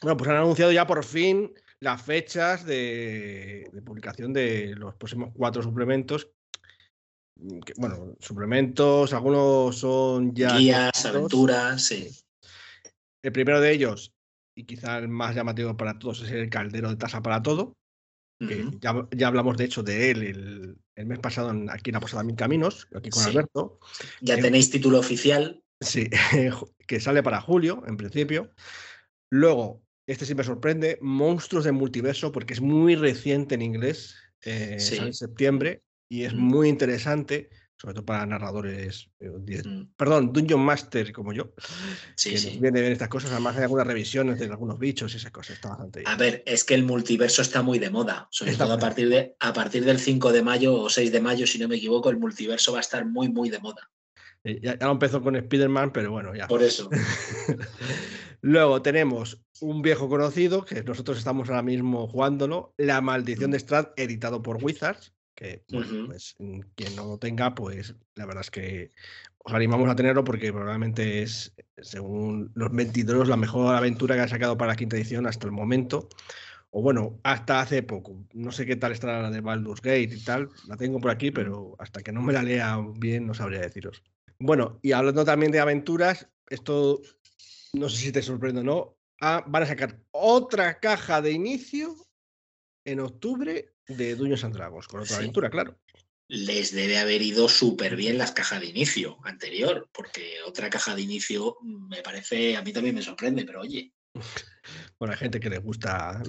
Bueno, pues han anunciado ya por fin las fechas de, de publicación de los próximos cuatro suplementos. Mm, que, bueno, suplementos, algunos son ya. Guías, aventuras, sí. El primero de ellos, y quizá el más llamativo para todos, es el caldero de tasa para todo. que ya, ya hablamos de hecho de él el, el mes pasado en- aquí en la Posada Mil Caminos, aquí con Sí. Alberto. Ya Eh, tenéis título oficial. Sí, [laughs] que sale para julio, en principio. Luego, este sí me sorprende, Monstruos del Multiverso, porque es muy reciente en inglés, eh, Sí. en septiembre, y es Mm. muy interesante, sobre todo para narradores, eh, Mm, perdón, Dungeon Master como yo, Sí, que sí. nos viene ver estas cosas, además hay algunas revisiones de algunos bichos y esas cosas, está bastante bien. A ver, es que el multiverso está muy de moda, sobre Está todo a partir, de, a partir del 5 de mayo o 6 de mayo, si no me equivoco, el multiverso va a estar muy, muy de moda. Eh, Ya, ya lo empezó con Spider-Man, pero bueno, ya. Por eso. [laughs] Luego tenemos un viejo conocido, que nosotros estamos ahora mismo jugándolo, La Maldición de Strad, editado por Wizards, que pues mm, quien no lo tenga, pues la verdad es que os animamos a tenerlo porque probablemente es, según los 22, la mejor aventura que ha sacado para la quinta edición hasta el momento. O bueno, hasta hace poco. No sé qué tal estará la de Baldur's Gate y tal. La tengo por aquí, pero hasta que no me la lea bien no sabría deciros. Bueno, y hablando también de aventuras, esto no sé si te sorprende o no, ah, van a sacar otra caja de inicio en octubre de Dungeons and Dragons, con otra Sí. aventura, claro. les debe haber ido súper bien las cajas de inicio anterior, porque otra caja de inicio me parece, a mí también me sorprende, pero oye. [laughs] Bueno, hay gente que le gusta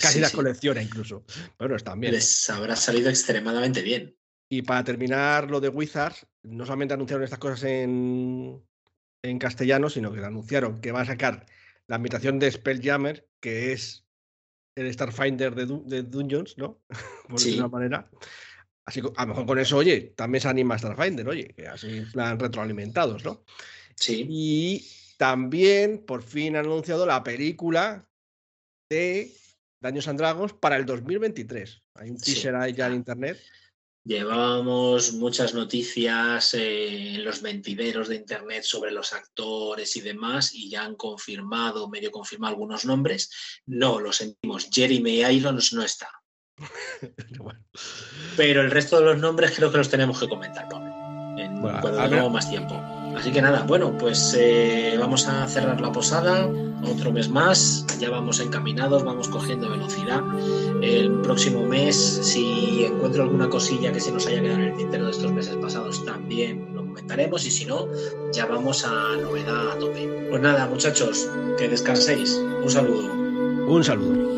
casi las colecciones incluso. Pero están bien. Les habrá salido extremadamente bien. Y para terminar lo de Wizards, no solamente anunciaron estas cosas en, en castellano, sino que anunciaron que va a sacar la invitación de Spelljammer, que es el Starfinder de, de Dungeons, ¿no? [laughs] Por de alguna manera. Así que a lo mejor con eso, oye, también se anima Starfinder, oye, que así plan retroalimentados, ¿no? Sí. Y también por fin han anunciado la película de Daños and Dragons para el 2023. Hay un teaser ahí ya en internet. Llevábamos muchas noticias eh, en los mentideros de internet sobre los actores y demás, y ya han confirmado, medio confirmado algunos nombres. No, lo sentimos, Jeremy Irons no está. [laughs] Pero el resto de los nombres creo que los tenemos que comentar, cuando tengamos más tiempo. Así que nada, bueno, pues eh, vamos a cerrar la posada otro mes más. Ya vamos encaminados, vamos cogiendo velocidad. El próximo mes, si encuentro alguna cosilla que se nos haya quedado en el tintero de estos meses pasados, también lo comentaremos. Y si no, ya vamos a novedad a tope. Pues nada, muchachos, que descanséis. Un saludo. Un saludo.